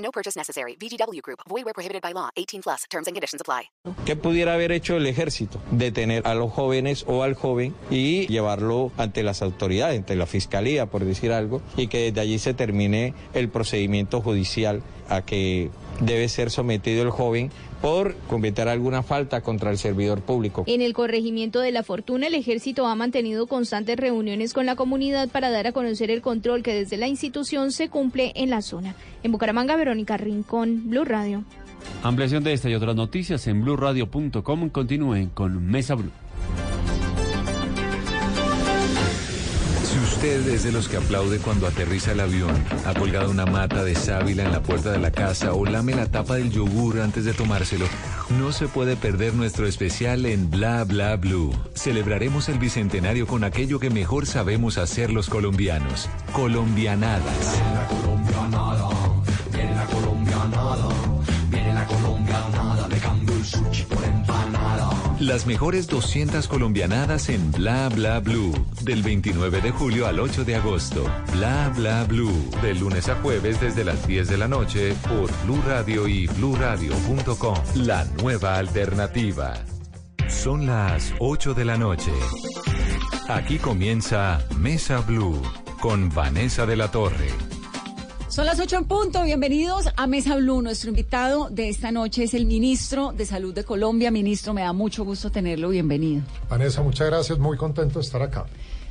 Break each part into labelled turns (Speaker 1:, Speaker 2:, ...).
Speaker 1: No purchase necessary. VGW Group. Void where prohibited by law. 18 plus. Terms and conditions apply.
Speaker 2: ¿Qué pudiera haber hecho el ejército? Detener a los jóvenes o al joven y llevarlo ante las autoridades, ante la fiscalía, por decir algo, y que desde allí se termine el procedimiento judicial a que debe ser sometido el joven por cometer alguna falta contra el servidor público.
Speaker 3: En el corregimiento de La Fortuna, el ejército ha mantenido constantes reuniones con la comunidad para dar a conocer el control que desde la institución se cumple en la zona. En Bucaramanga, Verónica Rincón, Blue Radio.
Speaker 4: Ampliación de esta y otras noticias en blueradio.com. Continúen con Mesa Blue.
Speaker 5: Usted es de los que aplaude cuando aterriza el avión, ha colgado una mata de sábila en la puerta de la casa o lame la tapa del yogur antes de tomárselo, no se puede perder nuestro especial en Bla Bla Blue. Celebraremos el bicentenario con aquello que mejor sabemos hacer los colombianos, colombianadas.
Speaker 6: la colombianada, viene la colombianada,
Speaker 5: Las mejores 200 colombianadas en Bla Bla Blue. Del 29 de julio al 8 de agosto. Bla Bla Blue. De lunes a jueves desde las 10 de la noche por Blue Radio y bluradio.com. La nueva alternativa. Son las 8 de la noche. Aquí comienza Mesa Blue con Vanessa de la Torre.
Speaker 7: Son las ocho en punto. Bienvenidos a Mesa Blue. Nuestro invitado de esta noche es el ministro de Salud de Colombia. Ministro, me da mucho gusto tenerlo. Bienvenido.
Speaker 8: Vanessa, muchas gracias. Muy contento de estar acá.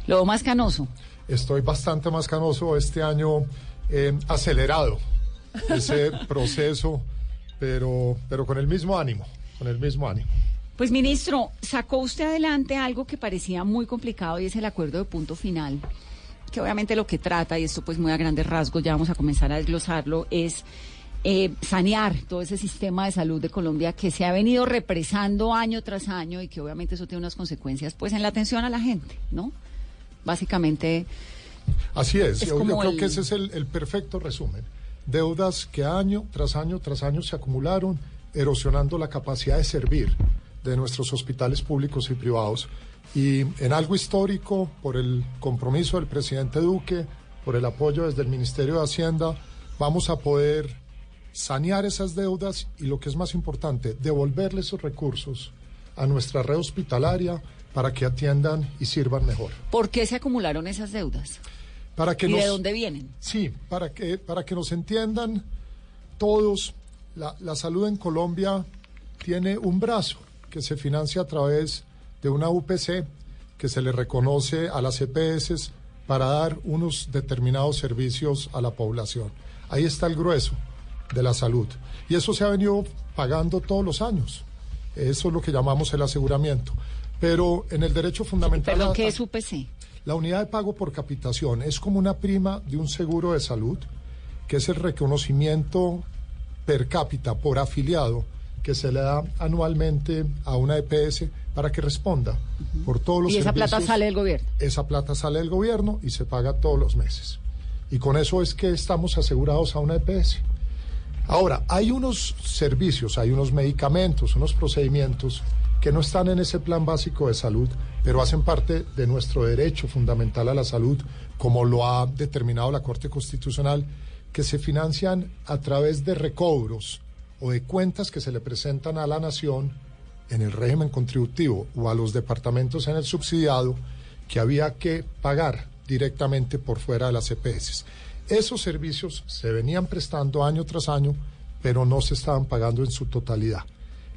Speaker 7: Lo más canoso.
Speaker 8: Estoy bastante más canoso este año, eh, acelerado ese proceso, pero, pero con el mismo ánimo, con el mismo ánimo.
Speaker 7: Pues, ministro, sacó usted adelante algo que parecía muy complicado y es el acuerdo de punto final que obviamente lo que trata, y esto pues muy a grandes rasgos, ya vamos a comenzar a desglosarlo, es eh, sanear todo ese sistema de salud de Colombia que se ha venido represando año tras año y que obviamente eso tiene unas consecuencias pues en la atención a la gente, ¿no? Básicamente...
Speaker 8: Así es,
Speaker 7: es
Speaker 8: yo, creo
Speaker 7: el-
Speaker 8: que ese es el, el perfecto resumen. Deudas que año tras año tras año se acumularon, erosionando la capacidad de servir de nuestros hospitales públicos y privados. Y en algo histórico, por el compromiso del presidente Duque, por el apoyo desde el Ministerio de Hacienda, vamos a poder sanear esas deudas y lo que es más importante, devolverle esos recursos a nuestra red hospitalaria para que atiendan y sirvan mejor.
Speaker 7: ¿Por qué se acumularon esas deudas?
Speaker 8: Para que
Speaker 7: ¿Y
Speaker 8: nos,
Speaker 7: de dónde vienen?
Speaker 8: Sí, para que, para que nos entiendan todos, la, la salud en Colombia tiene un brazo que se financia a través de una UPC que se le reconoce a las EPS para dar unos determinados servicios a la población. Ahí está el grueso de la salud. Y eso se ha venido pagando todos los años. Eso es lo que llamamos el aseguramiento. Pero en el derecho fundamental... A-
Speaker 7: ¿qué es UPC?
Speaker 8: la unidad de pago por capitación es como una prima de un seguro de salud, que es el reconocimiento per cápita por afiliado que se le da anualmente a una EPS para que responda por todos los
Speaker 7: Y esa plata sale del gobierno.
Speaker 8: Esa plata sale del gobierno y se paga todos los meses. Y con eso es que estamos asegurados a una EPS. Ahora, hay unos servicios, hay unos medicamentos, unos procedimientos que no están en ese plan básico de salud, pero hacen parte de nuestro derecho fundamental a la salud, como lo ha determinado la Corte Constitucional, que se financian a través de recobros o de cuentas que se le presentan a la nación en el régimen contributivo o a los departamentos en el subsidiado que había que pagar directamente por fuera de las EPS. Esos servicios se venían prestando año tras año, pero no se estaban pagando en su totalidad.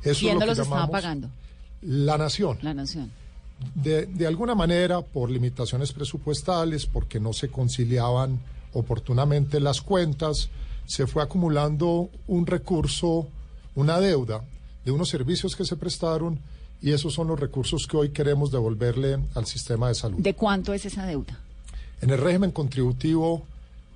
Speaker 8: Eso
Speaker 7: ¿Quién
Speaker 8: es
Speaker 7: no
Speaker 8: lo
Speaker 7: los
Speaker 8: que
Speaker 7: estaba pagando?
Speaker 8: la nación.
Speaker 7: La nación.
Speaker 8: De, de alguna manera, por limitaciones presupuestales, porque no se conciliaban oportunamente las cuentas, se fue acumulando un recurso, una deuda de unos servicios que se prestaron y esos son los recursos que hoy queremos devolverle al sistema de salud.
Speaker 7: ¿De cuánto es esa deuda?
Speaker 8: En el régimen contributivo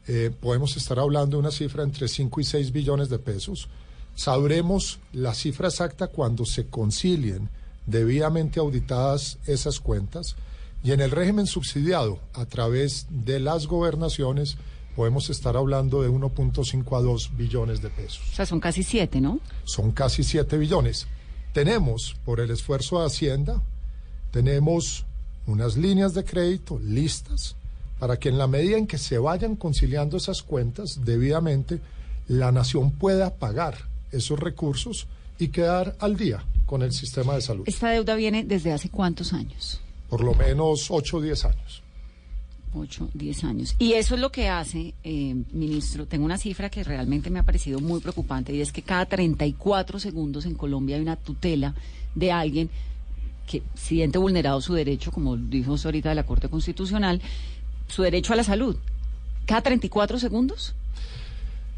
Speaker 8: eh, podemos estar hablando de una cifra entre 5 y 6 billones de pesos. Sabremos la cifra exacta cuando se concilien debidamente auditadas esas cuentas. Y en el régimen subsidiado, a través de las gobernaciones, podemos estar hablando de 1.5 a 2 billones de pesos.
Speaker 7: O sea, son casi siete, ¿no?
Speaker 8: Son casi 7 billones. Tenemos, por el esfuerzo de Hacienda, tenemos unas líneas de crédito listas para que en la medida en que se vayan conciliando esas cuentas debidamente, la nación pueda pagar esos recursos y quedar al día con el sistema de salud.
Speaker 7: ¿Esta deuda viene desde hace cuántos años?
Speaker 8: Por lo menos 8 o 10 años.
Speaker 7: 8, 10 años. Y eso es lo que hace, eh, ministro, tengo una cifra que realmente me ha parecido muy preocupante y es que cada 34 segundos en Colombia hay una tutela de alguien que siente vulnerado su derecho, como dijo usted ahorita de la Corte Constitucional, su derecho a la salud. ¿Cada 34 segundos?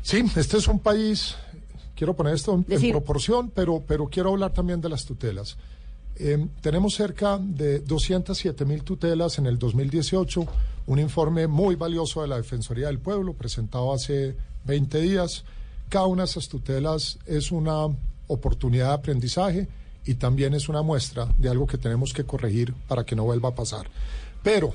Speaker 8: Sí, este es un país, quiero poner esto en, en proporción, pero, pero quiero hablar también de las tutelas. Eh, tenemos cerca de 207 mil tutelas en el 2018, un informe muy valioso de la Defensoría del Pueblo presentado hace 20 días. Cada una de esas tutelas es una oportunidad de aprendizaje y también es una muestra de algo que tenemos que corregir para que no vuelva a pasar. Pero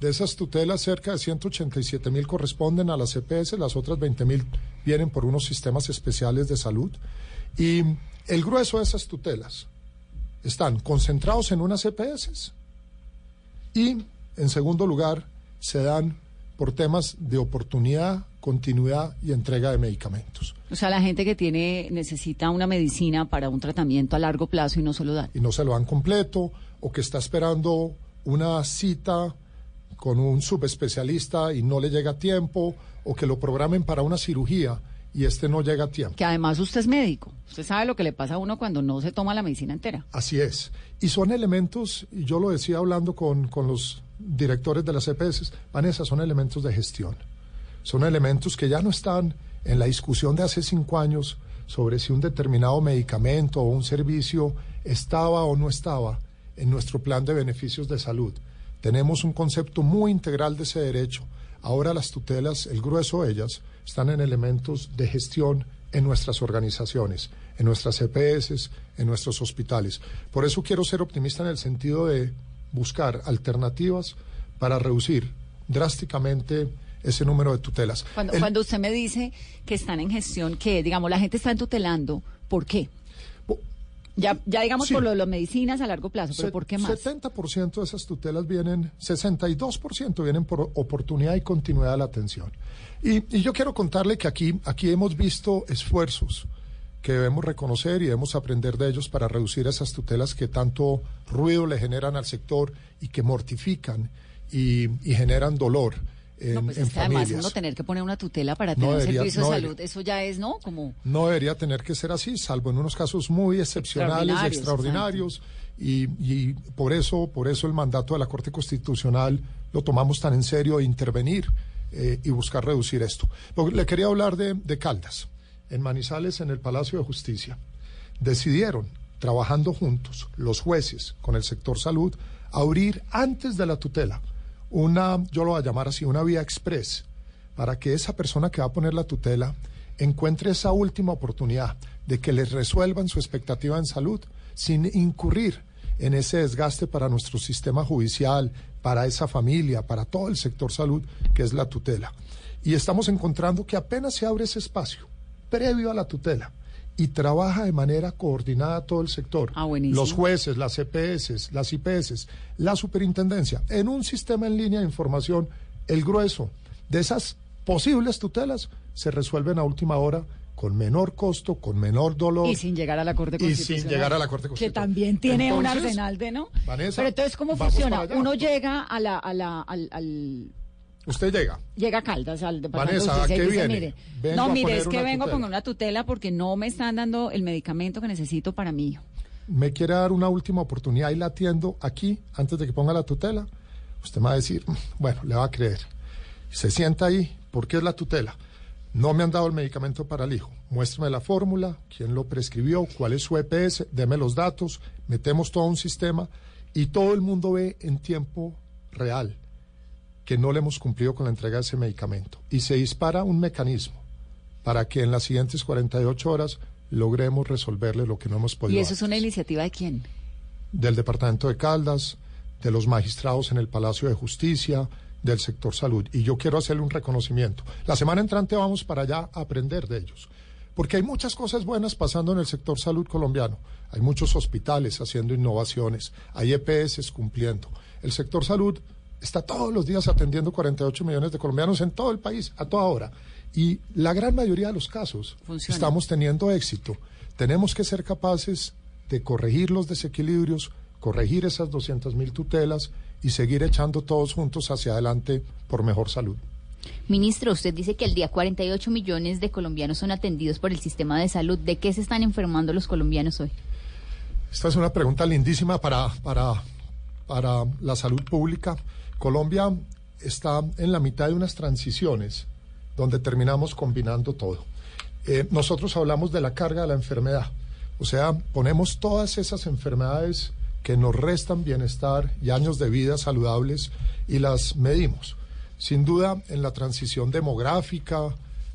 Speaker 8: de esas tutelas, cerca de 187 mil corresponden a las EPS, las otras 20 mil vienen por unos sistemas especiales de salud. Y el grueso de esas tutelas están concentrados en unas EPS y, en segundo lugar, se dan por temas de oportunidad, continuidad y entrega de medicamentos.
Speaker 7: O sea, la gente que tiene necesita una medicina para un tratamiento a largo plazo y no se lo dan.
Speaker 8: y no se lo dan completo, o que está esperando una cita con un subespecialista y no le llega a tiempo, o que lo programen para una cirugía y este no llega a tiempo.
Speaker 7: Que además usted es médico. Usted sabe lo que le pasa a uno cuando no se toma la medicina entera.
Speaker 8: Así es. Y son elementos, y yo lo decía hablando con, con los directores de las EPS, Vanessa, son elementos de gestión. Son elementos que ya no están en la discusión de hace cinco años sobre si un determinado medicamento o un servicio estaba o no estaba en nuestro plan de beneficios de salud. Tenemos un concepto muy integral de ese derecho. Ahora las tutelas, el grueso de ellas, están en elementos de gestión en nuestras organizaciones, en nuestras EPS, en nuestros hospitales. Por eso quiero ser optimista en el sentido de buscar alternativas para reducir drásticamente ese número de tutelas.
Speaker 7: Cuando,
Speaker 8: El-
Speaker 7: cuando usted me dice que están en gestión, que digamos la gente está tutelando, ¿por qué? Ya, ya digamos
Speaker 8: Sí.
Speaker 7: por lo de las medicinas a largo plazo, pero
Speaker 8: Se-
Speaker 7: ¿por qué más?
Speaker 8: 70% de esas tutelas vienen, 62% vienen por oportunidad y continuidad de la atención. Y, y yo quiero contarle que aquí, aquí hemos visto esfuerzos que debemos reconocer y debemos aprender de ellos para reducir esas tutelas que tanto ruido le generan al sector y que mortifican y, y generan dolor en,
Speaker 7: no, pues
Speaker 8: en
Speaker 7: es que además uno tener que poner una tutela para
Speaker 8: No
Speaker 7: tener un
Speaker 8: debería-
Speaker 7: servicio
Speaker 8: no
Speaker 7: de
Speaker 8: debería.
Speaker 7: salud, eso ya es, ¿no? Como
Speaker 8: No debería tener que ser así, salvo en unos casos muy excepcionales,
Speaker 7: Extraordinarios,
Speaker 8: extraordinarios, y, y por eso, por eso el mandato de la Corte Constitucional lo tomamos tan en serio de intervenir eh, y buscar reducir esto. Le quería hablar de, de Caldas, en Manizales, en el Palacio de Justicia. Decidieron, trabajando juntos, los jueces con el sector salud, abrir antes de la tutela una, yo lo voy a llamar así, una vía express para que esa persona que va a poner la tutela encuentre esa última oportunidad de que les resuelvan su expectativa en salud sin incurrir en ese desgaste para nuestro sistema judicial, para esa familia, para todo el sector salud, que es la tutela. Y estamos encontrando que apenas se abre ese espacio previo a la tutela y trabaja de manera coordinada todo el sector.
Speaker 7: Ah, buenísimo.
Speaker 8: Los jueces, las EPS, las IPS, la superintendencia, en un sistema en línea de información, el grueso de esas posibles tutelas se resuelven a última hora con menor costo, con menor dolor.
Speaker 7: y sin llegar a la Corte
Speaker 8: Y sin
Speaker 7: Constitucional.
Speaker 8: llegar a la Corte
Speaker 7: Que
Speaker 8: Constitucional.
Speaker 7: también tiene un arsenal de, ¿no?
Speaker 8: Vanessa,
Speaker 7: Pero entonces, ¿cómo funciona? Uno llega a la, a la, al, al-
Speaker 8: Usted llega.
Speaker 7: llega a Caldas al departamento
Speaker 8: Vanessa,
Speaker 7: de
Speaker 8: ¿a
Speaker 7: justicia
Speaker 8: qué
Speaker 7: y dice,
Speaker 8: viene?
Speaker 7: mire, no, mire, es que vengo a poner una tutela porque no me están dando el medicamento que necesito para mi hijo.
Speaker 8: me quiere dar una última oportunidad y la atiendo aquí antes de que ponga la tutela, usted me va a decir, "Mm, bueno, le va a creer. Se sienta ahí, ¿por qué es la tutela? No me han dado el medicamento para el hijo. Muéstrame la fórmula, quién lo prescribió, cuál es su EPS, deme los datos, metemos todo un sistema y todo el mundo ve en tiempo real que no le hemos cumplido con la entrega de ese medicamento. Y se dispara un mecanismo para que en las siguientes 48 horas logremos resolverle lo que no hemos podido.
Speaker 7: ¿Y eso es una iniciativa de quién?
Speaker 8: Del Departamento de Caldas, de los magistrados en el Palacio de Justicia, del sector salud. Y yo quiero hacerle un reconocimiento. La semana entrante vamos para allá a aprender de ellos. Porque hay muchas cosas buenas pasando en el sector salud colombiano. Hay muchos hospitales haciendo innovaciones, hay EPS cumpliendo. El sector salud está todos los días atendiendo 48 millones de colombianos en todo el país, a toda hora. Y la gran mayoría de los casos
Speaker 7: Funciona.
Speaker 8: estamos teniendo éxito. Tenemos que ser capaces de corregir los desequilibrios, corregir esas 200 mil tutelas y seguir echando todos juntos hacia adelante por mejor salud.
Speaker 9: Ministro, usted dice que al día 48 millones de colombianos son atendidos por el sistema de salud. ¿De qué se están enfermando los colombianos hoy?
Speaker 8: Esta es una pregunta lindísima para, para, para la salud pública. Colombia está en la mitad de unas transiciones donde terminamos combinando todo. Eh, nosotros hablamos de la carga de la enfermedad, o sea, ponemos todas esas enfermedades que nos restan bienestar y años de vida saludables y las medimos. Sin duda, en la transición demográfica,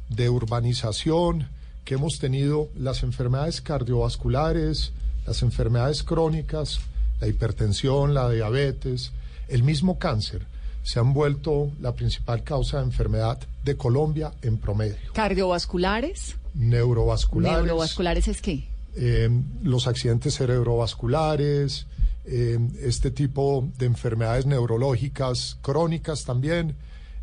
Speaker 8: de urbanización que hemos tenido, las enfermedades cardiovasculares, las enfermedades crónicas, la hipertensión, la diabetes, el mismo cáncer, se han vuelto la principal causa de enfermedad de Colombia en promedio.
Speaker 7: ¿Cardiovasculares?
Speaker 8: Neurovasculares,
Speaker 7: ¿Neurovasculares es qué?
Speaker 8: eh, los accidentes cerebrovasculares, eh, este tipo de enfermedades neurológicas crónicas también,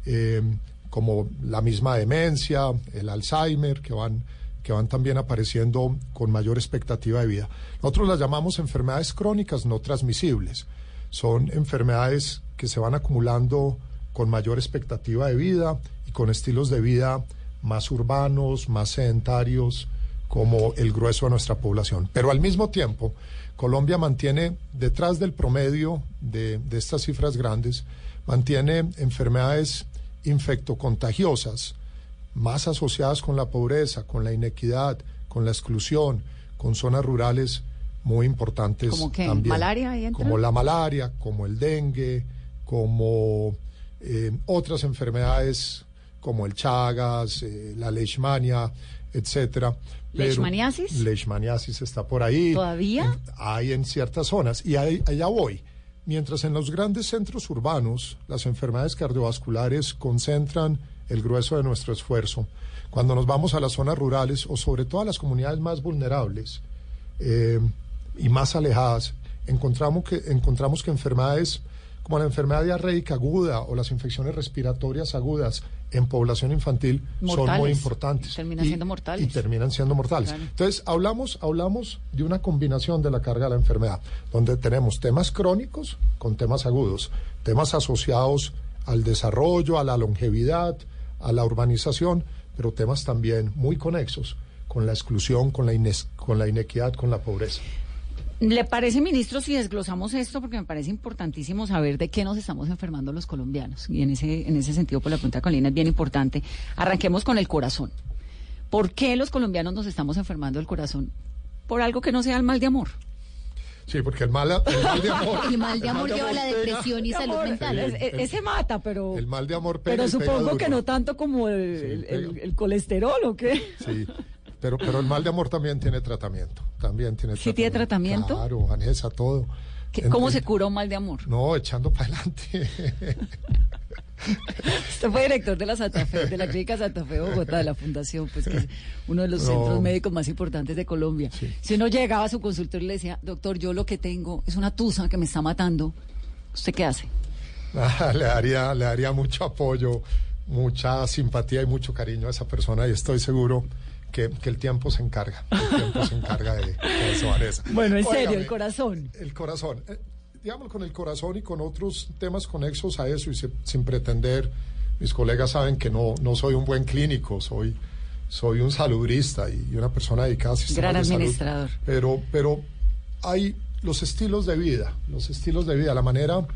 Speaker 8: eh, como la misma demencia, el Alzheimer, que van, que van también apareciendo con mayor expectativa de vida. Nosotros las llamamos enfermedades crónicas no transmisibles. Son enfermedades que se van acumulando con mayor expectativa de vida y con estilos de vida más urbanos, más sedentarios, como el grueso de nuestra población. Pero al mismo tiempo, Colombia mantiene, detrás del promedio de, estas cifras grandes, mantiene enfermedades infectocontagiosas, más asociadas con la pobreza, con la inequidad, con la exclusión, con zonas rurales muy importantes
Speaker 7: ¿Cómo qué?
Speaker 8: también.
Speaker 7: ¿Malaria ahí entra?
Speaker 8: Como la malaria, como el dengue, como eh, otras enfermedades como el Chagas, eh, la leishmania, etcétera. Pero-
Speaker 7: ¿Leishmaniasis?
Speaker 8: Leishmaniasis está por ahí.
Speaker 7: ¿Todavía?
Speaker 8: En- hay en ciertas zonas. Y ahí- allá voy. Mientras en los grandes centros urbanos las enfermedades cardiovasculares concentran el grueso de nuestro esfuerzo, cuando nos vamos a las zonas rurales o sobre todo a las comunidades más vulnerables eh, y más alejadas, encontramos que, encontramos que enfermedades como la enfermedad diarreica aguda o las infecciones respiratorias agudas en población infantil son muy importantes.
Speaker 7: Terminan
Speaker 8: Y-
Speaker 7: siendo mortales.
Speaker 8: Y terminan siendo mortales.
Speaker 7: Claro.
Speaker 8: Entonces, hablamos, hablamos de una combinación de la carga de la enfermedad, donde tenemos temas crónicos con temas agudos, temas asociados al desarrollo, a la longevidad, a la urbanización, pero temas también muy conexos con la exclusión, con la, ines- con la inequidad, con la pobreza.
Speaker 7: ¿Le parece, ministro, si desglosamos esto? Porque me parece importantísimo saber de qué nos estamos enfermando los colombianos. Y en ese, en ese sentido, por la pregunta de Colina es bien importante. Arranquemos con el corazón. ¿Por qué los colombianos nos estamos enfermando el corazón? Por algo que no sea el mal de amor.
Speaker 8: Sí, porque el mal, el mal de amor.
Speaker 9: El mal de amor lleva a la
Speaker 8: pega.
Speaker 9: depresión y salud
Speaker 7: amor,
Speaker 9: mental.
Speaker 7: es- es- ese mata, pero,
Speaker 8: El mal de amor pega
Speaker 7: pero
Speaker 8: pega
Speaker 7: supongo
Speaker 8: duro.
Speaker 7: que no tanto como el,
Speaker 8: Sí,
Speaker 7: el-
Speaker 8: pega.
Speaker 7: el- el colesterol o qué.
Speaker 8: Sí, pero, pero el mal de amor también tiene tratamiento. También tiene
Speaker 7: ¿Sí tiene tratamiento?
Speaker 8: Claro, Vanessa, todo.
Speaker 7: ¿Qué-
Speaker 8: En-
Speaker 7: ¿Cómo
Speaker 8: en-
Speaker 7: se cura un mal de amor?
Speaker 8: No, echando para adelante.
Speaker 7: Usted fue director de la Santa Fe, de la Clínica Santa Fe Bogotá, de la Fundación, pues que es uno de los
Speaker 8: No.
Speaker 7: centros médicos más importantes de Colombia.
Speaker 8: Sí.
Speaker 7: Si uno llegaba a su consultorio y le decía, doctor, yo lo que tengo es una tusa que me está matando, ¿usted qué hace?
Speaker 8: Ah, le, daría, le daría mucho apoyo, mucha simpatía y mucho cariño a esa persona y estoy seguro que, que el tiempo se encarga. El tiempo se encarga de, de eso, Vanessa.
Speaker 7: Bueno, en serio, el corazón.
Speaker 8: El corazón. Eh, digamos con el corazón y con otros temas conexos a eso y se- sin pretender, mis colegas saben que no, no soy un buen clínico, soy, soy un salubrista y, y una persona dedicada a sistemas
Speaker 7: Gran
Speaker 8: de salud.
Speaker 7: administrador.
Speaker 8: Pero, pero hay los estilos de vida, los estilos de vida, la manera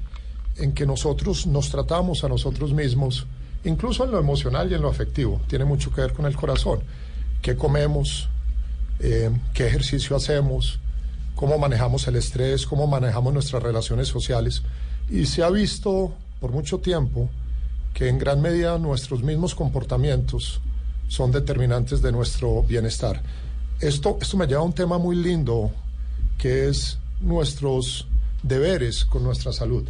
Speaker 8: en que nosotros nos tratamos a nosotros mismos, incluso en lo emocional y en lo afectivo, tiene mucho que ver con el corazón. ¿Qué comemos? Eh, ¿Qué ejercicio hacemos? ¿Cómo manejamos el estrés? ¿Cómo manejamos nuestras relaciones sociales? Y se ha visto por mucho tiempo que en gran medida nuestros mismos comportamientos son determinantes de nuestro bienestar. Esto, esto me lleva a un tema muy lindo, que es nuestros deberes con nuestra salud.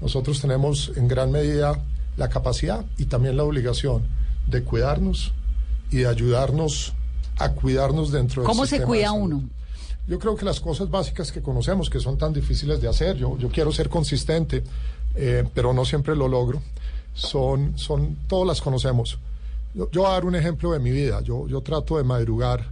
Speaker 8: Nosotros tenemos en gran medida la capacidad y también la obligación de cuidarnos y de ayudarnos a cuidarnos dentro del
Speaker 7: ¿Cómo se
Speaker 8: sistema
Speaker 7: cuida uno?
Speaker 8: Yo creo que las cosas básicas que conocemos, que son tan difíciles de hacer, yo, yo quiero ser consistente, eh, pero no siempre lo logro, son, son, todas las conocemos. Yo, yo voy a dar un ejemplo de mi vida. Yo, yo trato de madrugar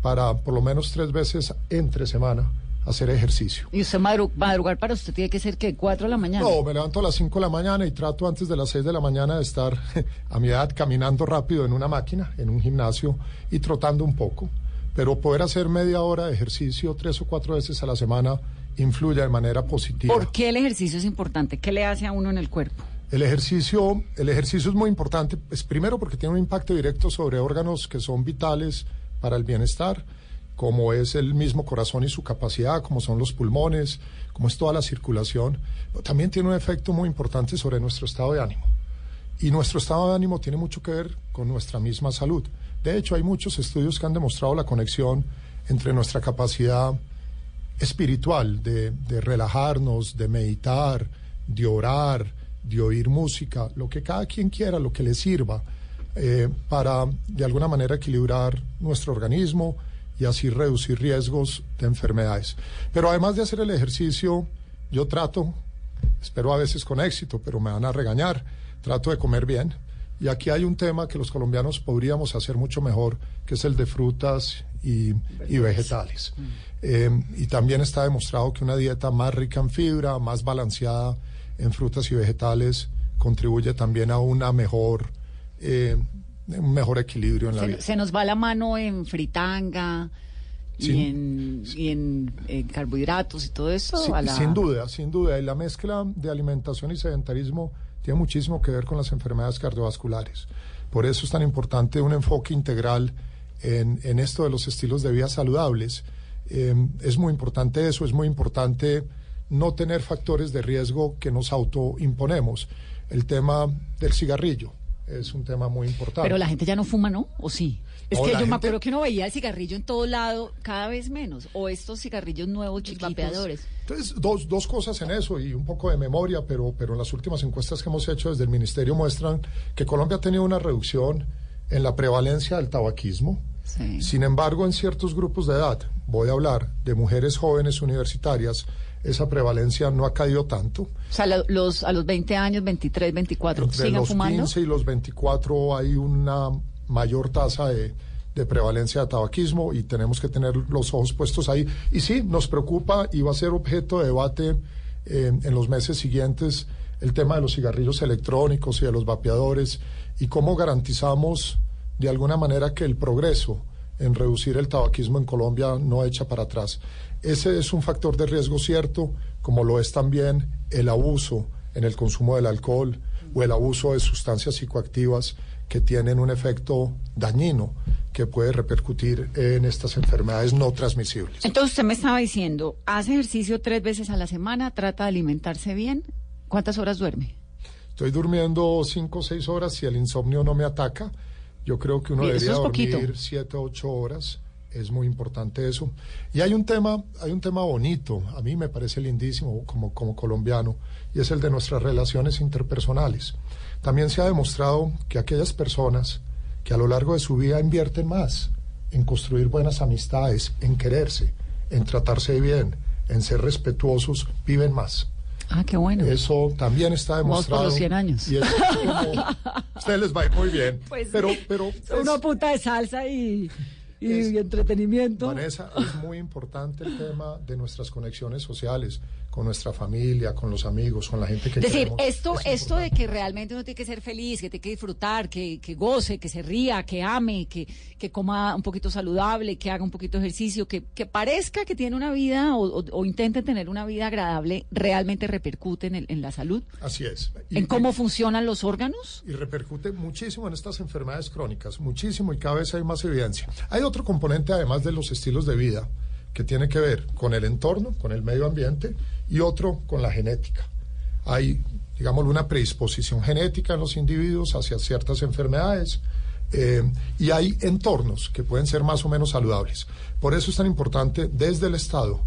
Speaker 8: para por lo menos tres veces entre semana hacer ejercicio.
Speaker 7: Y usted madru- madrugar para usted tiene que ser que cuatro de la mañana.
Speaker 8: No, me levanto a las 5 de la mañana y trato antes de las 6 de la mañana de estar a mi edad caminando rápido en una máquina, en un gimnasio y trotando un poco. Pero poder hacer media hora de ejercicio tres o cuatro veces a la semana influye de manera positiva.
Speaker 7: ¿Por qué el ejercicio es importante? ¿Qué le hace a uno en el cuerpo?
Speaker 8: El ejercicio, el ejercicio es muy importante, pues, primero porque tiene un impacto directo sobre órganos que son vitales para el bienestar, como es el mismo corazón y su capacidad, como son los pulmones, como es toda la circulación. También tiene un efecto muy importante sobre nuestro estado de ánimo. Y nuestro estado de ánimo tiene mucho que ver con nuestra misma salud. De hecho, hay muchos estudios que han demostrado la conexión entre nuestra capacidad espiritual de, de relajarnos, de meditar, de orar, de oír música, lo que cada quien quiera, lo que le sirva, eh, para de alguna manera equilibrar nuestro organismo y así reducir riesgos de enfermedades. Pero además de hacer el ejercicio, yo trato, espero a veces con éxito, pero me van a regañar, trato de comer bien. Y aquí hay un tema que los colombianos podríamos hacer mucho mejor, que es el de frutas y, y vegetales. Eh, y también está demostrado que una dieta más rica en fibra, más balanceada en frutas y vegetales, contribuye también a una mejor, eh, un mejor equilibrio en la vida.
Speaker 7: Se, nos va la mano en fritanga y, en, y en, carbohidratos y todo eso.
Speaker 8: Sí,
Speaker 7: a la-
Speaker 8: Sin duda, sin duda. Y la mezcla de alimentación y sedentarismo tiene muchísimo que ver con las enfermedades cardiovasculares. Por eso es tan importante un enfoque integral en, en esto de los estilos de vida saludables. Eh, es muy importante eso, es muy importante no tener factores de riesgo que nos autoimponemos. El tema del cigarrillo es un tema muy importante.
Speaker 7: Pero la gente ya no fuma, ¿no? ¿O sí? Es
Speaker 8: No,
Speaker 7: que yo me acuerdo que uno veía el cigarrillo en todo lado, cada vez menos. O estos cigarrillos nuevos, chiquitos.
Speaker 9: vapeadores.
Speaker 8: Entonces, dos, dos cosas en eso y un poco de memoria, pero, pero las últimas encuestas que hemos hecho desde el Ministerio muestran que Colombia ha tenido una reducción en la prevalencia del tabaquismo.
Speaker 7: Sí.
Speaker 8: Sin embargo, en ciertos grupos de edad, voy a hablar de mujeres jóvenes universitarias, esa prevalencia no ha caído tanto.
Speaker 7: O sea, los, a los 20 años, 23, 24,
Speaker 8: Entre
Speaker 7: ¿siguen
Speaker 8: los
Speaker 7: fumando?
Speaker 8: 15 y los 24 hay una mayor tasa de, de prevalencia de tabaquismo y tenemos que tener los ojos puestos ahí. Y sí, nos preocupa y va a ser objeto de debate eh, en los meses siguientes el tema de los cigarrillos electrónicos y de los vapeadores y cómo garantizamos de alguna manera que el progreso en reducir el tabaquismo en Colombia no echa para atrás. Ese es un factor de riesgo cierto, como lo es también el abuso en el consumo del alcohol o el abuso de sustancias psicoactivas que tienen un efecto dañino que puede repercutir en estas enfermedades no transmisibles.
Speaker 7: Entonces usted me estaba diciendo, hace ejercicio tres veces a la semana, trata de alimentarse bien. ¿Cuántas horas duerme?
Speaker 8: Estoy durmiendo cinco o seis horas si el insomnio no me ataca. Yo creo que uno debería
Speaker 7: poquito.
Speaker 8: dormir siete o ocho horas. Es muy importante eso. Y hay un tema, hay un tema bonito, a mí me parece lindísimo como, como colombiano, y es el de nuestras relaciones interpersonales. También se ha demostrado que aquellas personas que a lo largo de su vida invierten más en construir buenas amistades, en quererse, en tratarse bien, en ser respetuosos, viven más.
Speaker 7: Ah, qué bueno.
Speaker 8: Eso también está
Speaker 7: Vamos por
Speaker 8: demostrado.
Speaker 7: los 100 años.
Speaker 8: Y es como, a ustedes les va a ir muy bien.
Speaker 7: Pues
Speaker 8: pero,
Speaker 7: sí.
Speaker 8: pero es-
Speaker 7: Una puta de salsa y, y
Speaker 8: Es-
Speaker 7: entretenimiento.
Speaker 8: Vanessa, es muy importante el tema de nuestras conexiones sociales con nuestra familia, con los amigos, con la gente que
Speaker 7: Es decir,
Speaker 8: queremos.
Speaker 7: esto,
Speaker 8: Es
Speaker 7: esto de que realmente uno tiene que ser feliz, que tiene que disfrutar, que, que goce, que se ría, que ame, que, que coma un poquito saludable, que haga un poquito de ejercicio, que, que parezca que tiene una vida o, o, o intente tener una vida agradable, realmente repercute en, el- en la salud,
Speaker 8: Así es. Y-
Speaker 7: en cómo funcionan los órganos.
Speaker 8: y repercute muchísimo en estas enfermedades crónicas, muchísimo y cada vez hay más evidencia. Hay otro componente además de los estilos de vida que tiene que ver con el entorno, con el medio ambiente y otro con la genética. Hay digamos, una predisposición genética en los individuos hacia ciertas enfermedades. eh, y hay entornos que pueden ser más o menos saludables. Por eso es tan importante desde el Estado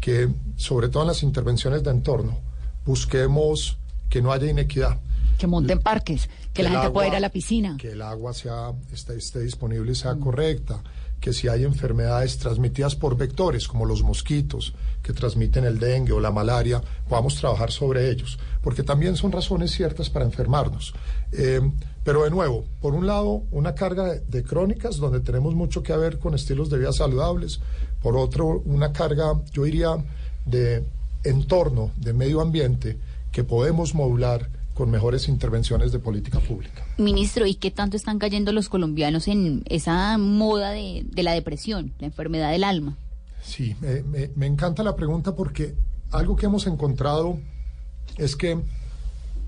Speaker 8: que, sobre todo en las intervenciones de entorno, busquemos que no haya inequidad.
Speaker 7: Que monten parques, que la gente pueda ir a la piscina.
Speaker 8: Que el agua sea, esté, esté disponible y sea correcta. Que si hay enfermedades transmitidas por vectores, como los mosquitos que transmiten el dengue o la malaria, podamos trabajar sobre ellos. Porque también son razones ciertas para enfermarnos. Eh, pero de nuevo, por un lado, una carga de, de crónicas donde tenemos mucho que ver con estilos de vida saludables. Por otro, una carga, yo diría, de entorno, de medio ambiente, que podemos modular con mejores intervenciones de política pública.
Speaker 9: Ministro, ¿y qué tanto están cayendo los colombianos en esa moda de, de la depresión, la enfermedad del alma?
Speaker 8: Sí, me, me- me encanta la pregunta porque algo que hemos encontrado es que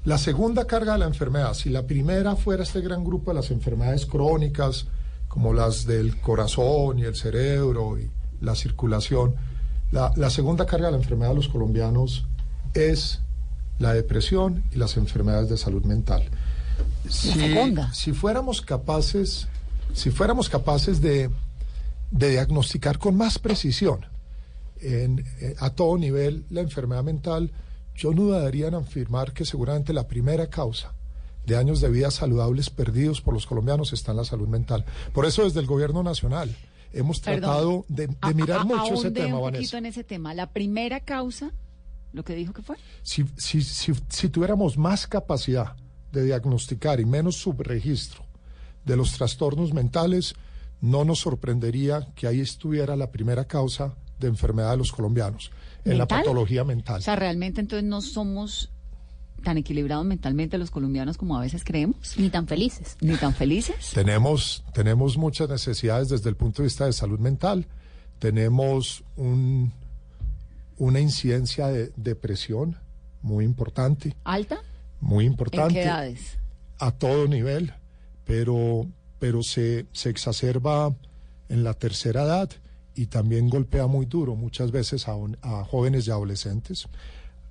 Speaker 8: la segunda carga de la enfermedad, si la primera fuera este gran grupo de las enfermedades crónicas, como las del corazón y el cerebro y la circulación, la, la segunda carga de la enfermedad de los colombianos es la depresión y las enfermedades de salud mental. Si,
Speaker 7: segunda.
Speaker 8: si fuéramos capaces, si fuéramos capaces de, de diagnosticar con más precisión en, eh, a todo nivel la enfermedad mental, yo no dudaría en afirmar que seguramente la primera causa de años de vida saludables perdidos por los colombianos está en la salud mental. Por eso desde el gobierno nacional hemos
Speaker 7: Perdón.
Speaker 8: tratado de, mirar
Speaker 7: a-
Speaker 8: mucho ese tema,
Speaker 7: un
Speaker 8: Vanessa.
Speaker 7: poquito en ese tema. La primera causa, lo que dijo que fue.
Speaker 8: Si, si, si, si tuviéramos más capacidad de diagnosticar y menos subregistro de los trastornos mentales, no nos sorprendería que ahí estuviera la primera causa de enfermedad de los colombianos, en la
Speaker 7: ¿Mental?
Speaker 8: patología mental.
Speaker 7: O sea, realmente entonces no somos tan equilibrados mentalmente los colombianos como a veces creemos.
Speaker 9: Ni tan felices.
Speaker 7: Ni tan felices.
Speaker 8: Tenemos, tenemos muchas necesidades desde el punto de vista de salud mental. Tenemos un, una incidencia de depresión muy importante,
Speaker 7: ¿Alta?
Speaker 8: muy
Speaker 7: ¿En
Speaker 8: importante.
Speaker 7: qué edades?
Speaker 8: a todo nivel, pero, pero se, se exacerba en la tercera edad y también golpea muy duro muchas veces a, a jóvenes y adolescentes.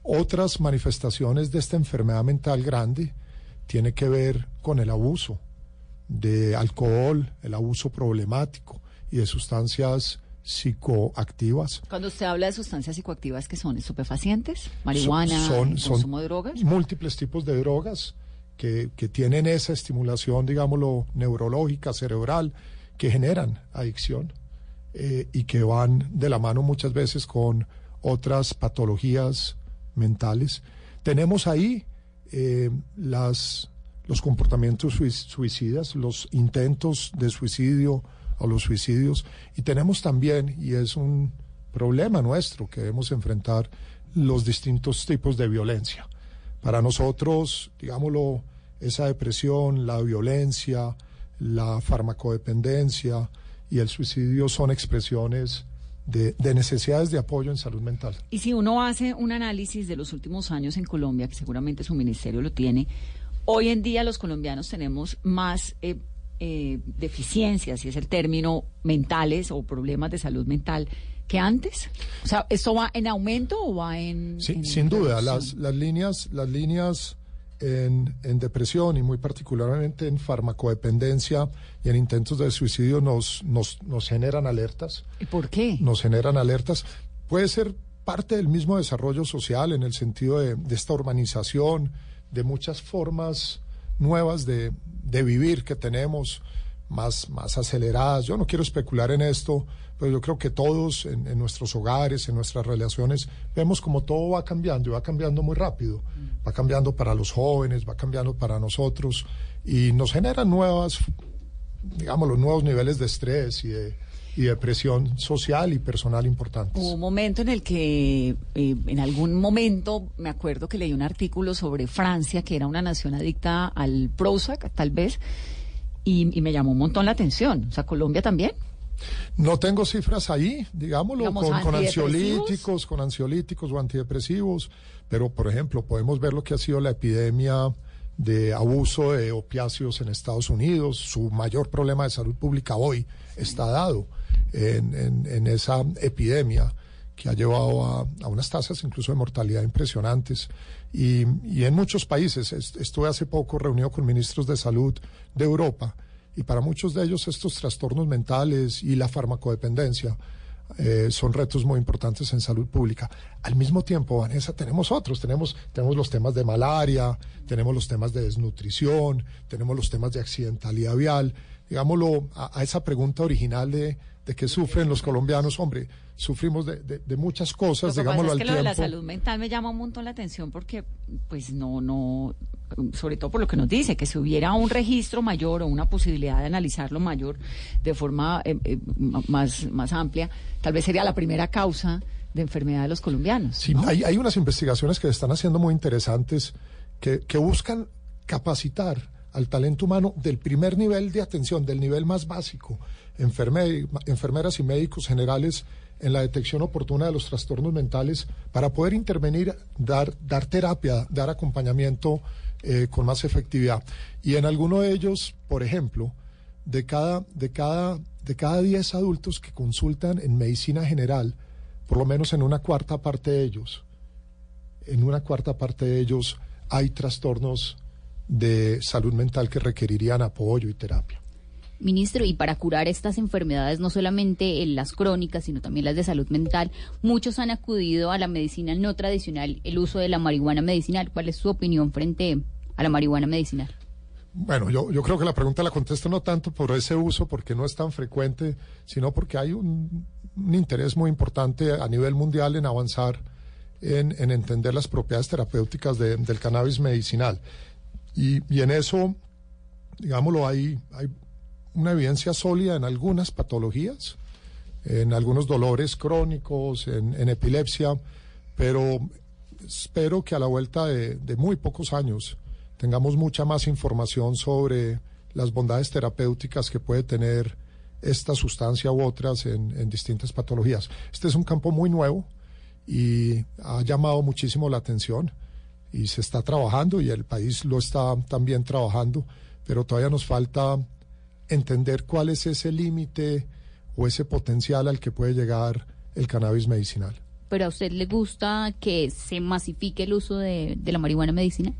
Speaker 8: Otras manifestaciones de esta enfermedad mental grande tiene que ver con el abuso de alcohol, el abuso problemático y de sustancias psicoactivas.
Speaker 7: Cuando usted habla de sustancias psicoactivas, ¿qué son? ¿Estupefacientes? ¿Marihuana?
Speaker 8: Son- son
Speaker 7: ¿Consumo de drogas?
Speaker 8: múltiples tipos de drogas que, que tienen esa estimulación, digámoslo, neurológica, cerebral, que generan adicción eh, y que van de la mano muchas veces con otras patologías mentales. Tenemos ahí eh, las, los comportamientos sui- suicidas, los intentos de suicidio o los suicidios, y tenemos también, y es un problema nuestro que debemos enfrentar, los distintos tipos de violencia. Para nosotros, digámoslo, esa depresión, la violencia, la farmacodependencia y el suicidio son expresiones de, de necesidades de apoyo en salud mental.
Speaker 7: Y si uno hace un análisis de los últimos años en Colombia, que seguramente su ministerio lo tiene, hoy en día los colombianos tenemos más eh, eh, deficiencias, si es el término, mentales o problemas de salud mental que antes. O sea, ¿esto va en aumento o va en...?
Speaker 8: Sí,
Speaker 7: en
Speaker 8: sin duda, las, las líneas, las líneas en, en depresión y muy particularmente en farmacodependencia y en intentos de suicidio nos, nos, nos generan alertas.
Speaker 7: ¿Y por qué?
Speaker 8: Nos generan alertas. Puede ser parte del mismo desarrollo social en el sentido de, de esta urbanización, de muchas formas nuevas de, de vivir que tenemos, más, más aceleradas. Yo no quiero especular en esto, pero yo creo que todos en, en nuestros hogares, en nuestras relaciones, vemos como todo va cambiando y va cambiando muy rápido. Va cambiando para los jóvenes, va cambiando para nosotros y nos generan nuevas, digamos, los nuevos niveles de estrés y de, y de presión social y personal importantes.
Speaker 7: Hubo un momento en el que, eh, en algún momento, me acuerdo que leí un artículo sobre Francia, que era una nación adicta al Prozac, tal vez, y, y me llamó un montón la atención. O sea, Colombia también.
Speaker 8: No tengo cifras ahí, digámoslo,
Speaker 7: Digamos,
Speaker 8: con, ansiolíticos, con ansiolíticos o antidepresivos, pero por ejemplo, podemos ver lo que ha sido la epidemia de abuso de opiáceos en Estados Unidos. Su mayor problema de salud pública hoy está dado en, en- en esa epidemia que ha llevado a, a unas tasas incluso de mortalidad impresionantes. Y, y en muchos países, est- estuve hace poco reunido con ministros de salud de Europa, y para muchos de ellos estos trastornos mentales y la farmacodependencia eh, son retos muy importantes en salud pública. Al mismo tiempo, Vanessa, tenemos otros, tenemos, tenemos los temas de malaria, tenemos los temas de desnutrición, tenemos los temas de accidentalidad vial. Digámoslo, a, a esa pregunta original de, de qué sufren los colombianos, hombre, sufrimos de, de- de muchas cosas,
Speaker 7: Lo que pasa
Speaker 8: digámoslo
Speaker 7: es que
Speaker 8: al
Speaker 7: lo de la salud mental me llama un montón la atención porque, pues, no, no, sobre todo por lo que nos dice, que si hubiera un registro mayor o una posibilidad de analizarlo mayor de forma eh, eh, más, más amplia, tal vez sería la primera causa de enfermedad de los colombianos.
Speaker 8: Sí, hay, hay unas investigaciones que se están haciendo muy interesantes que, que buscan capacitar al talento humano del primer nivel de atención, del nivel más básico, enferme- enfermeras y médicos generales en la detección oportuna de los trastornos mentales para poder intervenir, dar, dar terapia, dar acompañamiento eh, con más efectividad. Y en alguno de ellos, por ejemplo, de cada, de cada, de cada 10 adultos que consultan en medicina general, por lo menos en una cuarta parte de ellos, en una cuarta parte de ellos hay trastornos de salud mental que requerirían apoyo y terapia.
Speaker 9: Ministro, y para curar estas enfermedades, no solamente en las crónicas, sino también las de salud mental, muchos han acudido a la medicina no tradicional, el uso de la marihuana medicinal. ¿Cuál es su opinión frente a la marihuana medicinal?
Speaker 8: Bueno, yo, yo creo que la pregunta la contesto no tanto por ese uso, porque no es tan frecuente, sino porque hay un, un interés muy importante a nivel mundial en avanzar en, en entender las propiedades terapéuticas de- del cannabis medicinal. Y, en eso, digámoslo, hay, hay una evidencia sólida en algunas patologías, en algunos dolores crónicos, en, epilepsia, pero espero que a la vuelta de, muy pocos años tengamos mucha más información sobre las bondades terapéuticas que puede tener esta sustancia u otras en distintas patologías. Este es un campo muy nuevo y ha llamado muchísimo la atención y se está trabajando y el país lo está también trabajando, pero todavía nos falta entender cuál es ese límite o ese potencial al que puede llegar el cannabis medicinal.
Speaker 9: ¿Pero a usted le gusta que se masifique el uso de, de la marihuana medicinal?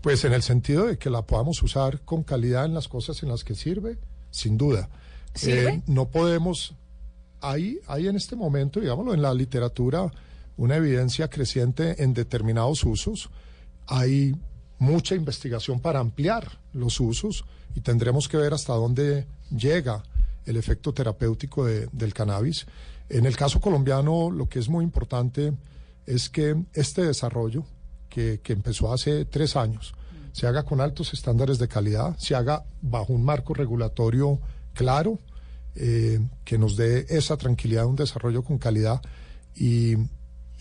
Speaker 8: Pues en el sentido de que la podamos usar con calidad en las cosas en las que sirve, sin duda.
Speaker 7: ¿Sirve?
Speaker 8: Eh, no podemos, hay, hay en este momento, digámoslo, en la literatura una evidencia creciente en determinados usos. Hay mucha investigación para ampliar los usos y tendremos que ver hasta dónde llega el efecto terapéutico de- del cannabis. En el caso colombiano, lo que es muy importante es que este desarrollo, que, que empezó hace tres años, se haga con altos estándares de calidad, se haga bajo un marco regulatorio claro, eh, que nos dé esa tranquilidad de un desarrollo con calidad y,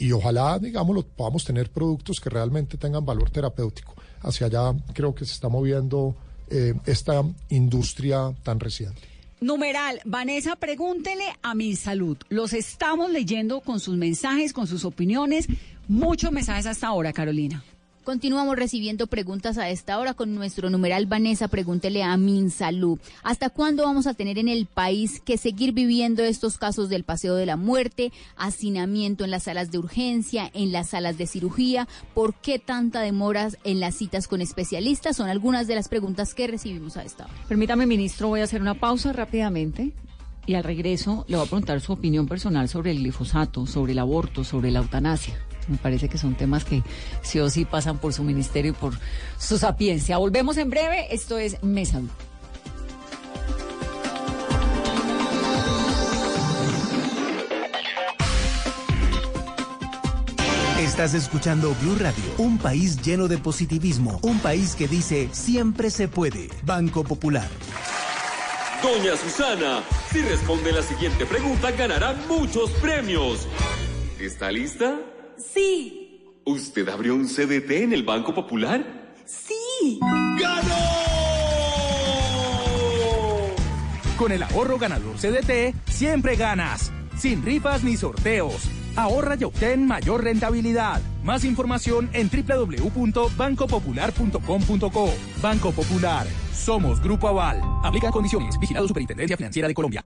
Speaker 8: y ojalá, digámoslo, podamos tener productos que realmente tengan valor terapéutico. Hacia allá creo que se está moviendo eh, esta industria tan reciente.
Speaker 7: Numeral, Vanessa, pregúntele a mi salud. Los estamos leyendo con sus mensajes, con sus opiniones. Muchos mensajes hasta ahora, Carolina.
Speaker 9: Continuamos recibiendo preguntas a esta hora con nuestro numeral Vanessa, pregúntele a Minsalud. ¿Hasta cuándo vamos a tener en el país que seguir viviendo estos casos del paseo de la muerte, hacinamiento en las salas de urgencia, en las salas de cirugía? ¿Por qué tanta demora en las citas con especialistas? Son algunas de las preguntas que recibimos a esta hora.
Speaker 7: Permítame, ministro, voy a hacer una pausa rápidamente y al regreso le voy a preguntar su opinión personal sobre el glifosato, sobre el aborto, sobre la eutanasia. Me parece que son temas que sí o sí pasan por su ministerio y por su sapiencia. Volvemos en breve. Esto es Mesa.
Speaker 10: Estás escuchando Blue Radio, un país lleno de positivismo, un país que dice siempre se puede. Banco Popular.
Speaker 5: Doña Susana, si responde la siguiente pregunta, ganará muchos premios. ¿Está lista?
Speaker 11: Sí,
Speaker 5: ¿Usted abrió un CDT en el Banco Popular?
Speaker 11: sí.
Speaker 12: Con el ahorro ganador CDT, siempre ganas. Sin rifas ni sorteos. Ahorra y obtén mayor rentabilidad. Más información en www.bancopopular.com.co. Banco Popular. Somos Grupo Aval. Aplican condiciones. Vigilado Superintendencia Financiera de Colombia.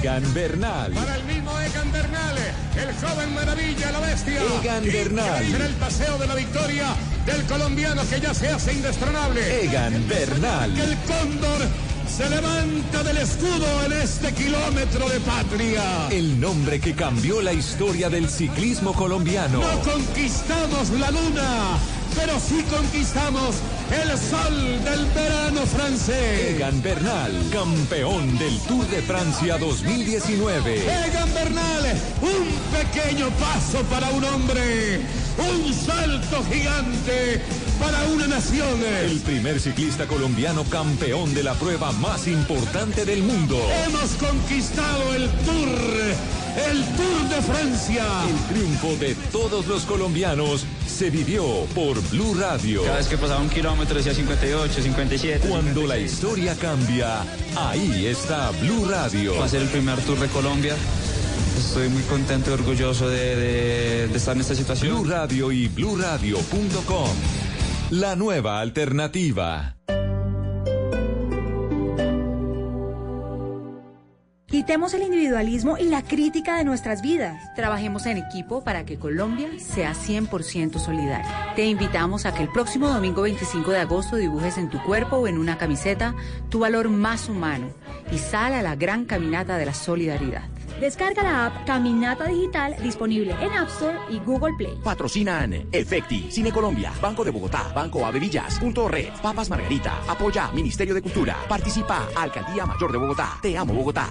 Speaker 5: Egan Bernal.
Speaker 13: Para el mismo Egan Bernal, el joven maravilla, la bestia.
Speaker 5: Egan Bernal.
Speaker 13: Será el paseo de la victoria del colombiano que ya se hace indestronable.
Speaker 5: Egan Bernal.
Speaker 13: El cóndor se levanta del escudo en este kilómetro de patria.
Speaker 5: El nombre que cambió la historia del ciclismo colombiano.
Speaker 13: No conquistamos la luna, pero sí conquistamos el sol del verano francés.
Speaker 5: Egan Bernal, campeón del Tour de Francia 2019.
Speaker 13: Egan Bernal, un pequeño paso para un hombre, un salto gigante para una nación.
Speaker 5: El primer ciclista colombiano campeón de la prueba más importante del mundo.
Speaker 13: Hemos conquistado el Tour, el Tour de Francia.
Speaker 5: El triunfo de todos los colombianos se vivió por Blue Radio.
Speaker 14: Cada vez que pasaba un kilómetro decía 58, 57.
Speaker 5: Cuando la historia cambia, ahí está Blue Radio.
Speaker 14: Va a ser el primer Tour de Colombia. Estoy muy contento y orgulloso de, de- de estar en esta situación.
Speaker 5: Blue Radio y bluradio.com. La nueva alternativa.
Speaker 15: Quitemos el individualismo y la crítica de nuestras vidas. Trabajemos en equipo para que Colombia sea 100% solidaria. Te invitamos a que el próximo domingo 25 de agosto dibujes en tu cuerpo o en una camiseta tu valor más humano y sal a la gran caminata de la solidaridad.
Speaker 16: Descarga la app Caminata Digital disponible en App Store y Google Play.
Speaker 17: Patrocinan Efecti, Cine Colombia, Banco de Bogotá, Banco Avevillas, Punto Red, Papas Margarita, Apoya Ministerio de Cultura, Participa Alcaldía Mayor de Bogotá, Te Amo Bogotá.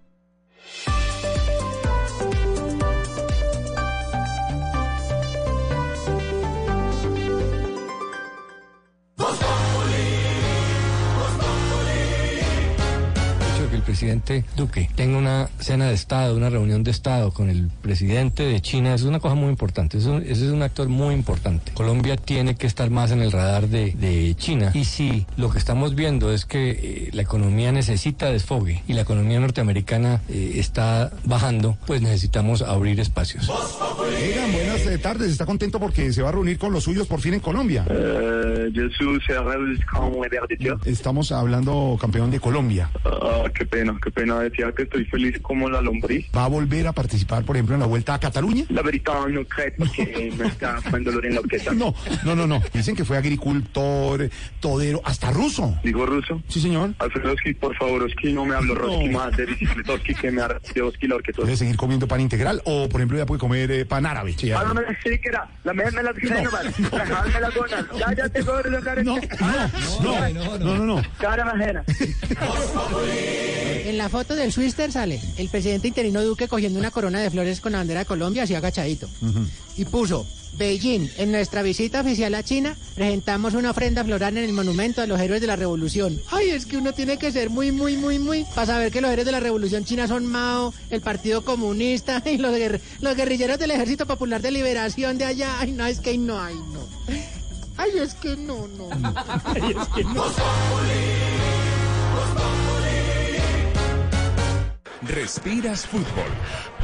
Speaker 18: Presidente Duque tenga una cena de Estado, una reunión de Estado con el presidente de China, eso es una cosa muy importante. Eso, ese es un actor muy importante. Colombia tiene que estar más en el radar de, de China. Y si lo que estamos viendo es que eh, la economía necesita desfogue y la economía norteamericana eh, está bajando, pues necesitamos abrir espacios.
Speaker 19: Oigan, buenas eh, tardes. ¿Está contento porque se va a reunir con los suyos por fin en Colombia?
Speaker 20: de
Speaker 19: Estamos hablando, campeón de Colombia.
Speaker 20: Ah, qué pena, qué pena. Decía que estoy feliz como la lombriz.
Speaker 19: ¿Va a volver a participar, por ejemplo, en la vuelta a Cataluña?
Speaker 20: La verdad no creo porque me está con dolor en la orquesta.
Speaker 19: No, no, no, no. Dicen que fue agricultor, todero, hasta ruso.
Speaker 20: ¿Digo ruso?
Speaker 19: Sí, señor.
Speaker 20: Alfredowski, por favor, Oski, no me hablo Roski más de bicicletoski que me de Oski la orquesta.
Speaker 19: Puede seguir comiendo pan integral o, por ejemplo, ya puede comer eh, pan árabe. Sí,
Speaker 20: Ah, no me sí que era. La me me la dije no vale. Dejarme la dona. Ya, ya te cobro la cara. No,
Speaker 19: no, no, no, no, no.
Speaker 20: Cara majera.
Speaker 21: En la foto del Swister sale el presidente interino Duque cogiendo una corona de flores con la bandera de Colombia así agachadito. Y puso, Beijing, en nuestra visita oficial a China, presentamos una ofrenda floral en el monumento a los héroes de la revolución. Ay, es que uno tiene que ser muy, muy, muy, muy, para saber que los héroes de la revolución china son Mao, el Partido Comunista y los, guerr- los guerrilleros del Ejército Popular de Liberación de allá. Ay, no, es que no, ay, no. Ay, es que no, no. Ay, es que no.
Speaker 22: Respiras fútbol,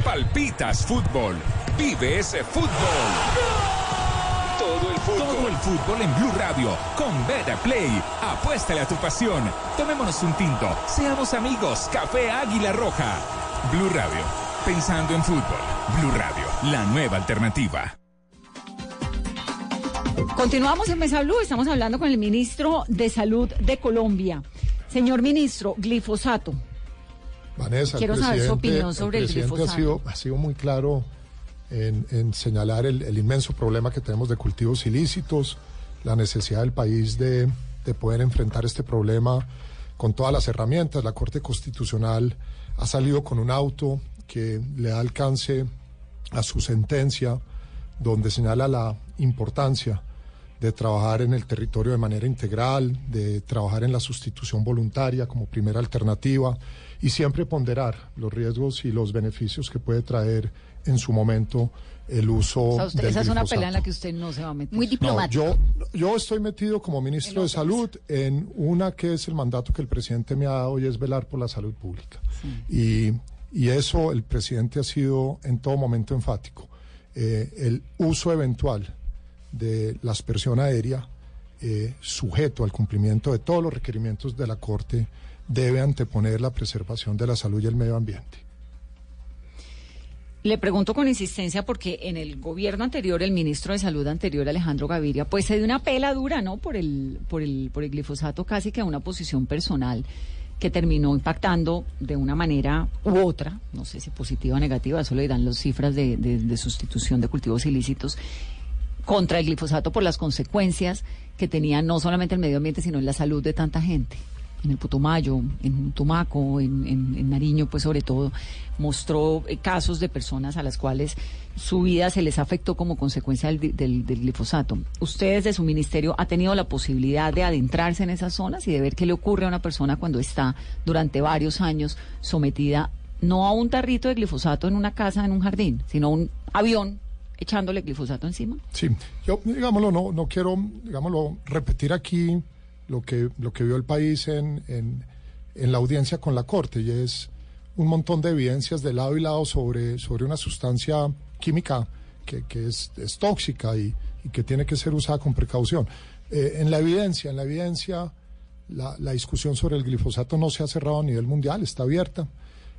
Speaker 22: palpitas fútbol, vive ese fútbol. Todo el fútbol. Todo el fútbol en Blue Radio con Beta Play. Apuéstale a tu pasión. Tomémonos un tinto. Seamos amigos. Café Águila Roja. Blue Radio. Pensando en fútbol. Blue Radio. La nueva alternativa.
Speaker 7: Continuamos en Mesa Blue, estamos hablando con el ministro de Salud de Colombia. Señor ministro, glifosato.
Speaker 8: Vanessa,
Speaker 7: Quiero
Speaker 8: el
Speaker 7: saber su opinión sobre el
Speaker 8: presidente
Speaker 7: glifosato.
Speaker 8: Ha sido, ha sido muy claro en, en señalar el, el inmenso problema que tenemos de cultivos ilícitos, la necesidad del país de, de poder enfrentar este problema con todas las herramientas. La Corte Constitucional ha salido con un auto que le da alcance a su sentencia, donde señala la importancia de trabajar en el territorio de manera integral, de trabajar en la sustitución voluntaria como primera alternativa y siempre ponderar los riesgos y los beneficios que puede traer en su momento el uso
Speaker 7: O sea, usted-
Speaker 8: del
Speaker 7: esa es una
Speaker 8: glifosato.
Speaker 7: pelea en la que usted no se va a meter.
Speaker 9: Muy
Speaker 8: No, yo, yo estoy metido como ministro de Salud en una que es el mandato que el presidente me ha dado y es velar por la salud pública. Y, y eso el presidente ha sido en todo momento enfático. Eh, el uso eventual de la aspersión aérea, eh, sujeto al cumplimiento de todos los requerimientos de la Corte, debe anteponer la preservación de la salud y el medio ambiente.
Speaker 7: Le pregunto con insistencia porque en el gobierno anterior, el ministro de Salud anterior, Alejandro Gaviria, pues se dio una pela dura, ¿no? Por el, por el, por el glifosato, casi que a una posición personal que terminó impactando de una manera u otra, no sé si positiva o negativa, eso le dirán las cifras de- de sustitución de cultivos ilícitos, contra el glifosato por las consecuencias que tenía no solamente el medio ambiente, sino en la salud de tanta gente. En el Putumayo, en Tumaco, en, Nariño, pues sobre todo, mostró eh, casos de personas a las cuales su vida se les afectó como consecuencia del, glifosato. ¿Usted desde su ministerio ha tenido la posibilidad de adentrarse en esas zonas y de ver qué le ocurre a una persona cuando está durante varios años sometida no a un tarrito de glifosato en una casa, en un jardín, sino a un avión echándole glifosato encima?
Speaker 8: Sí, yo, digámoslo, no, no quiero, digámoslo, repetir aquí lo que, lo que vio el país en, en, en la audiencia con la Corte, y es un montón de evidencias de lado y lado sobre, sobre una sustancia química que, que es, es tóxica y, y que tiene que ser usada con precaución. Eh, en la evidencia, en la evidencia, la, la discusión sobre el glifosato no se ha cerrado a nivel mundial, está abierta,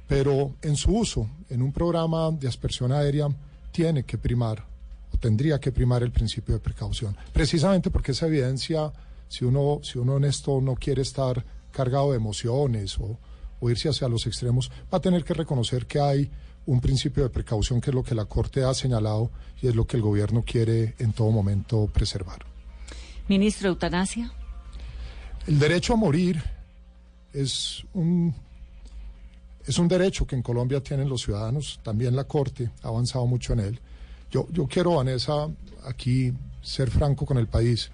Speaker 8: pero en su uso, en un programa de aspersión aérea, tiene que primar o tendría que primar el principio de precaución. Precisamente porque esa evidencia, si uno, si uno en esto no quiere estar cargado de emociones o, o irse hacia los extremos, va a tener que reconocer que hay un principio de precaución que es lo que la Corte ha señalado y es lo que el gobierno quiere en todo momento preservar.
Speaker 7: Ministro Eutanasia.
Speaker 8: El derecho a morir es un, es un derecho que en Colombia tienen los ciudadanos, también la Corte ha avanzado mucho en él. Yo, yo quiero, Vanessa, aquí ser franco con el país.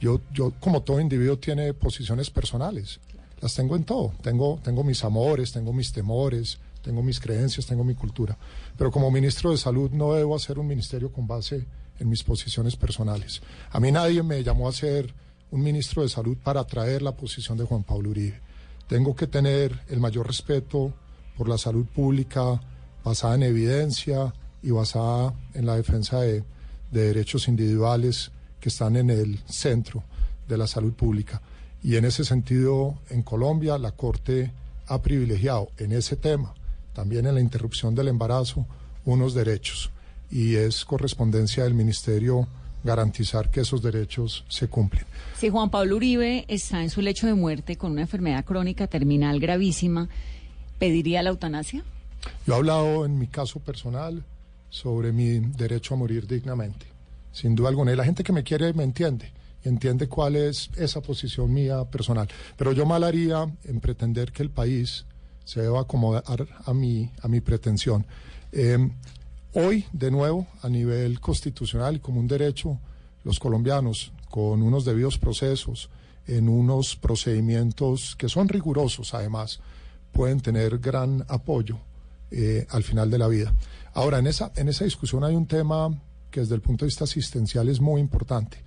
Speaker 8: Yo, yo, como todo individuo, tiene posiciones personales. Las tengo en todo. Tengo, tengo mis amores, tengo mis temores, tengo mis creencias, tengo mi cultura. Pero como ministro de Salud no debo hacer un ministerio con base en mis posiciones personales. A mí nadie me llamó a ser un ministro de Salud para traer la posición de Juan Pablo Uribe. Tengo que tener el mayor respeto por la salud pública basada en evidencia y basada en la defensa de, de derechos individuales que están en el centro de la salud pública. Y en ese sentido, en Colombia, la Corte ha privilegiado en ese tema, también en la interrupción del embarazo, unos derechos. Y es correspondencia del Ministerio garantizar que esos derechos se cumplen.
Speaker 7: Si Juan Pablo Uribe está en su lecho de muerte con una enfermedad crónica terminal gravísima, ¿pediría la eutanasia?
Speaker 8: Yo he hablado en mi caso personal sobre mi derecho a morir dignamente, sin duda alguna. Y la gente que me quiere me entiende entiende cuál es esa posición mía personal. Pero yo mal haría en pretender que el país se deba acomodar a mi, a mi pretensión. Eh, hoy, de nuevo, a nivel constitucional como un derecho, los colombianos, con unos debidos procesos, en unos procedimientos que son rigurosos, además, pueden tener gran apoyo eh, al final de la vida. Ahora, en esa, en esa discusión hay un tema que desde el punto de vista asistencial es muy importante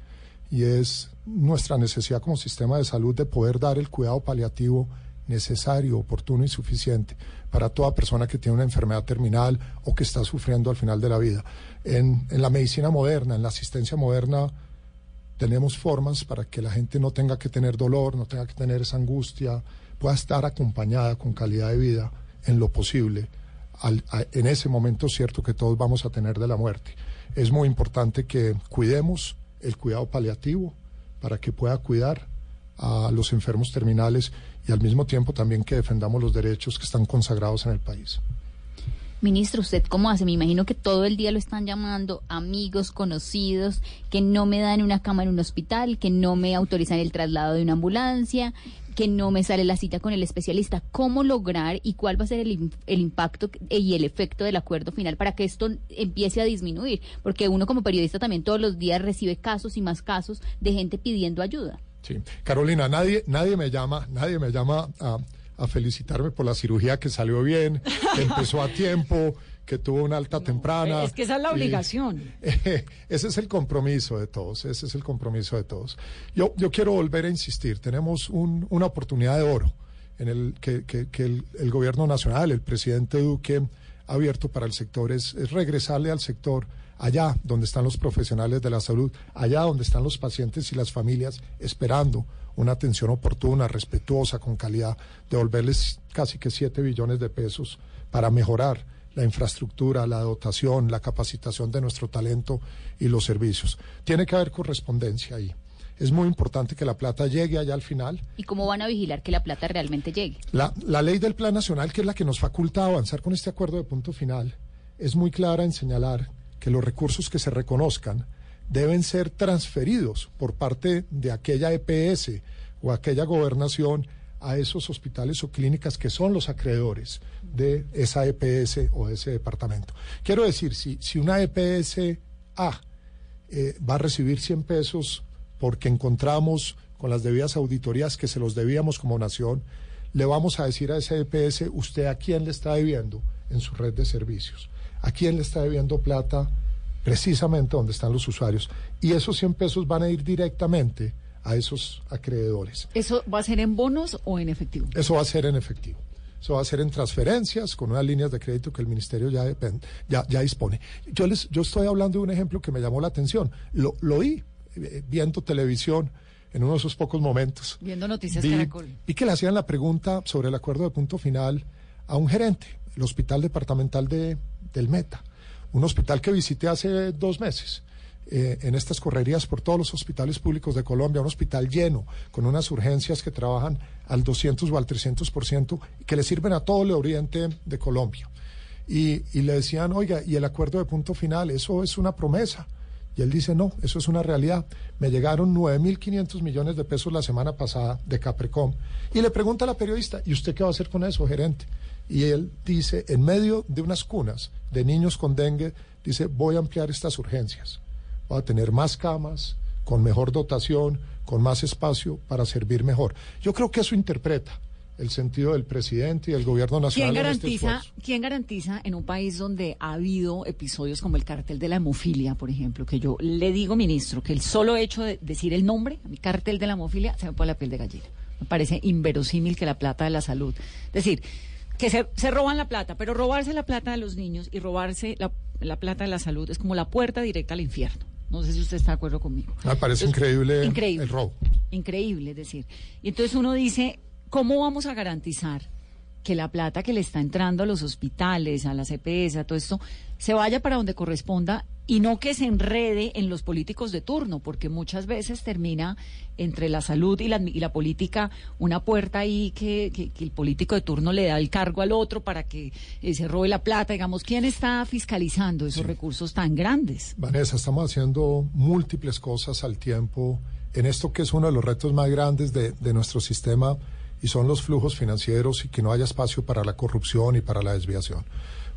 Speaker 8: y es nuestra necesidad como sistema de salud de poder dar el cuidado paliativo necesario, oportuno y suficiente para toda persona que tiene una enfermedad terminal o que está sufriendo al final de la vida. En, en la medicina moderna, en la asistencia moderna, tenemos formas para que la gente no tenga que tener dolor, no tenga que tener esa angustia, pueda estar acompañada con calidad de vida en lo posible, al, a, en ese momento cierto que todos vamos a tener de la muerte. Es muy importante que cuidemos el cuidado paliativo para que pueda cuidar a los enfermos terminales y al mismo tiempo también que defendamos los derechos que están consagrados en el país.
Speaker 9: Ministro, ¿usted cómo hace? Me imagino que todo el día lo están llamando amigos, conocidos, que no me dan una cama en un hospital, que no me autorizan el traslado de una ambulancia, que no me sale la cita con el especialista. ¿Cómo lograr y cuál va a ser el, el impacto y el efecto del acuerdo final para que esto empiece a disminuir? Porque uno como periodista también todos los días recibe casos y más casos de gente pidiendo ayuda.
Speaker 8: Sí, Carolina, nadie, nadie me llama, nadie me llama a felicitarme por la cirugía que salió bien, empezó a tiempo, que tuvo una alta temprana.
Speaker 7: Es que esa es la obligación.
Speaker 8: ese es el compromiso de todos, ese es el compromiso de todos. Yo, yo quiero volver a insistir, tenemos una oportunidad de oro en el que, el, gobierno nacional, el presidente Duque ha abierto para el sector, es regresarle al sector allá donde están los profesionales de la salud, allá donde están los pacientes y las familias esperando una atención oportuna, respetuosa, con calidad, devolverles casi que 7 billones de pesos para mejorar la infraestructura, la dotación, la capacitación de nuestro talento y los servicios. Tiene que haber correspondencia ahí. Es muy importante que la plata llegue allá al final.
Speaker 9: ¿Y cómo van a vigilar que la plata realmente llegue?
Speaker 8: La, la ley del Plan Nacional, que es la que nos faculta avanzar con este acuerdo de punto final, es muy clara en señalar que los recursos que se reconozcan deben ser transferidos por parte de aquella EPS o aquella gobernación a esos hospitales o clínicas que son los acreedores de esa EPS o ese departamento. Quiero decir, si, si una EPS A eh, va a recibir 100 pesos porque encontramos con las debidas auditorías que se los debíamos como nación, le vamos a decir a esa EPS, usted a quién le está debiendo en su red de servicios, a quién le está debiendo plata precisamente donde están los usuarios. Y esos 100 pesos van a ir directamente a esos acreedores.
Speaker 7: ¿Eso va a ser en bonos o en efectivo?
Speaker 8: Eso va a ser en efectivo. Eso va a ser en transferencias con unas líneas de crédito que el ministerio ya, ya, ya dispone. Yo, les, yo estoy hablando de un ejemplo que me llamó la atención. Lo, lo oí eh, viendo televisión en uno de esos pocos momentos.
Speaker 7: Viendo noticias vi,
Speaker 8: Vi que le hacían la pregunta sobre el acuerdo de punto final a un gerente, el hospital departamental de, del Meta un hospital que visité hace dos meses. Eh, en estas correrías por todos los hospitales públicos de Colombia, un hospital lleno, con unas urgencias que trabajan al 200 o al 300% y que le sirven a todo el oriente de Colombia. Y, y le decían, oiga, y el acuerdo de punto final, eso es una promesa. Y él dice, no, eso es una realidad. Me llegaron 9.500 millones de pesos la semana pasada de Caprecom. Y le pregunta a la periodista, ¿y usted qué va a hacer con eso, gerente? y él dice, en medio de unas cunas de niños con dengue, dice, voy a ampliar estas urgencias, voy a tener más camas, con mejor dotación, con más espacio para servir mejor. Yo creo que eso interpreta el sentido del presidente y del gobierno nacional.
Speaker 7: ¿Quién
Speaker 8: este
Speaker 7: garantiza, ¿Quién garantiza en un país donde ha habido episodios como el cartel de la hemofilia, por ejemplo, que yo le digo, ministro, que el solo hecho de decir el nombre, mi cartel de la hemofilia, se me pone la piel de gallina. Me parece inverosímil que la plata de la salud. Es decir, que se, roban la plata, pero robarse la plata de los niños y robarse la, plata de la salud es como la puerta directa al infierno. No sé si usted está de acuerdo conmigo.
Speaker 8: Me parece increíble, el robo.
Speaker 7: Increíble, es decir. Y entonces uno dice, ¿cómo vamos a garantizar que la plata que le está entrando a los hospitales, a las EPS, a todo esto, se vaya para donde corresponda y no que se enrede en los políticos de turno, porque muchas veces termina entre la salud y la, y la política una puerta ahí que, que, el político de turno le da el cargo al otro para que eh, se robe la plata. Digamos, ¿quién está fiscalizando esos recursos tan grandes?
Speaker 8: Vanessa, estamos haciendo múltiples cosas al tiempo en esto que es uno de los retos más grandes de, de nuestro sistema y son los flujos financieros y que no haya espacio para la corrupción y para la desviación.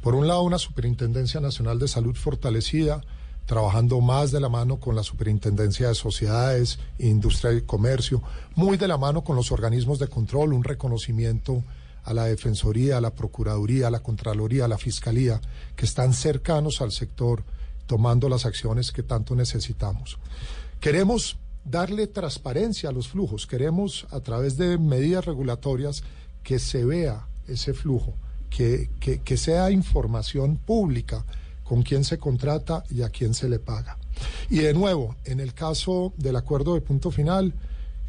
Speaker 8: Por un lado, una Superintendencia Nacional de Salud fortalecida, trabajando más de la mano con la Superintendencia de Sociedades, Industria y Comercio, muy de la mano con los organismos de control, un reconocimiento a la Defensoría, a la Procuraduría, a la Contraloría, a la Fiscalía, que están cercanos al sector tomando las acciones que tanto necesitamos. Queremos darle transparencia a los flujos. Queremos, a través de medidas regulatorias, que se vea ese flujo, que, que, sea información pública con quién se contrata y a quién se le paga. Y de nuevo, en el caso del acuerdo de punto final,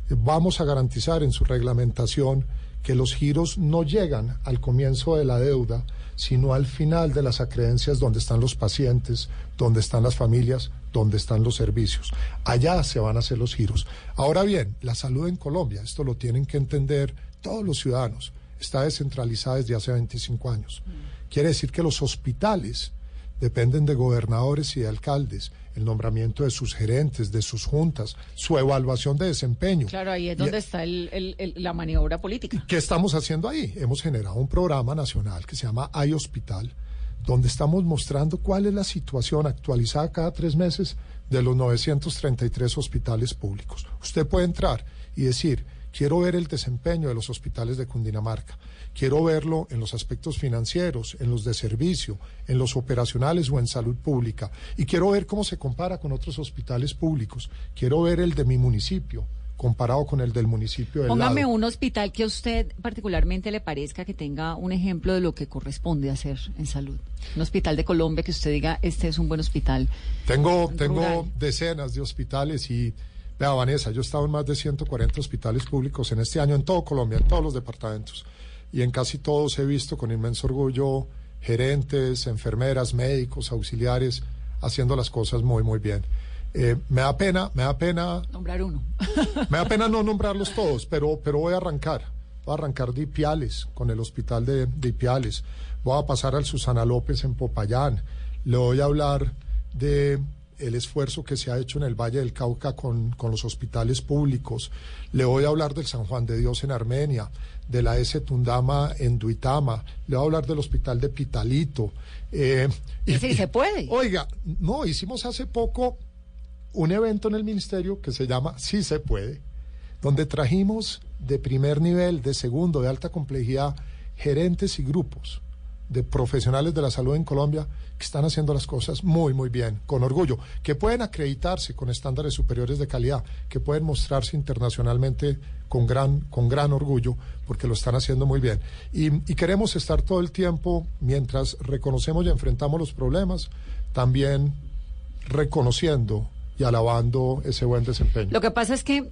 Speaker 8: vamos a garantizar en su reglamentación que los giros no llegan al comienzo de la deuda, sino al final de las acreencias donde están los pacientes, donde están las familias, donde están los servicios. Allá se van a hacer los giros. Ahora bien, la salud en Colombia, esto lo tienen que entender todos los ciudadanos está descentralizada desde hace 25 años. Quiere decir que los hospitales dependen de gobernadores y de alcaldes, el nombramiento de sus gerentes, de sus juntas, su evaluación de desempeño.
Speaker 7: Claro, ahí es
Speaker 8: Y-
Speaker 7: donde está el- el- el- la maniobra política.
Speaker 8: ¿Qué estamos haciendo ahí? Hemos generado un programa nacional que se llama Hay Hospital, donde estamos mostrando cuál es la situación actualizada cada tres meses de los 933 hospitales públicos. Usted puede entrar y decir, quiero ver el desempeño de los hospitales de Cundinamarca, quiero verlo en los aspectos financieros, en los de servicio, en los operacionales o en salud pública, y quiero ver cómo se compara con otros hospitales públicos, quiero ver el de mi municipio comparado con el del municipio del
Speaker 7: Póngame
Speaker 8: lado.
Speaker 7: un hospital que a usted particularmente le parezca que tenga un ejemplo de lo que corresponde hacer en salud. Un hospital de Colombia que usted diga, este es un buen hospital.
Speaker 8: Tengo, tengo decenas de hospitales y, vea, Vanessa, yo he estado en más de 140 hospitales públicos en este año en todo Colombia, en todos los departamentos. Y en casi todos he visto con inmenso orgullo gerentes, enfermeras, médicos, auxiliares, haciendo las cosas muy, muy bien. Eh, me da pena, me da pena
Speaker 7: Nombrar uno.
Speaker 8: me da pena no nombrarlos todos, pero, pero voy a arrancar. Voy a arrancar de Ipiales, con el hospital de, de Ipiales. Voy a pasar al Susana López en Popayán. Le voy a hablar de el esfuerzo que se ha hecho en el Valle del Cauca con, con los hospitales públicos. Le voy a hablar del San Juan de Dios en Armenia, de la S. Tundama en Duitama. Le voy a hablar del hospital de Pitalito. Eh,
Speaker 7: Es decir, se puede.
Speaker 8: Oiga, no, hicimos hace poco un evento en el ministerio que se llama Sí se puede, donde trajimos de primer nivel, de segundo, de alta complejidad, gerentes y grupos de profesionales de la salud en Colombia que están haciendo las cosas muy, muy bien, con orgullo, que pueden acreditarse con estándares superiores de calidad, que pueden mostrarse internacionalmente con gran, con gran orgullo, porque lo están haciendo muy bien. Y, y queremos estar todo el tiempo, mientras reconocemos y enfrentamos los problemas, también reconociendo y alabando ese buen desempeño.
Speaker 7: Lo que pasa es que,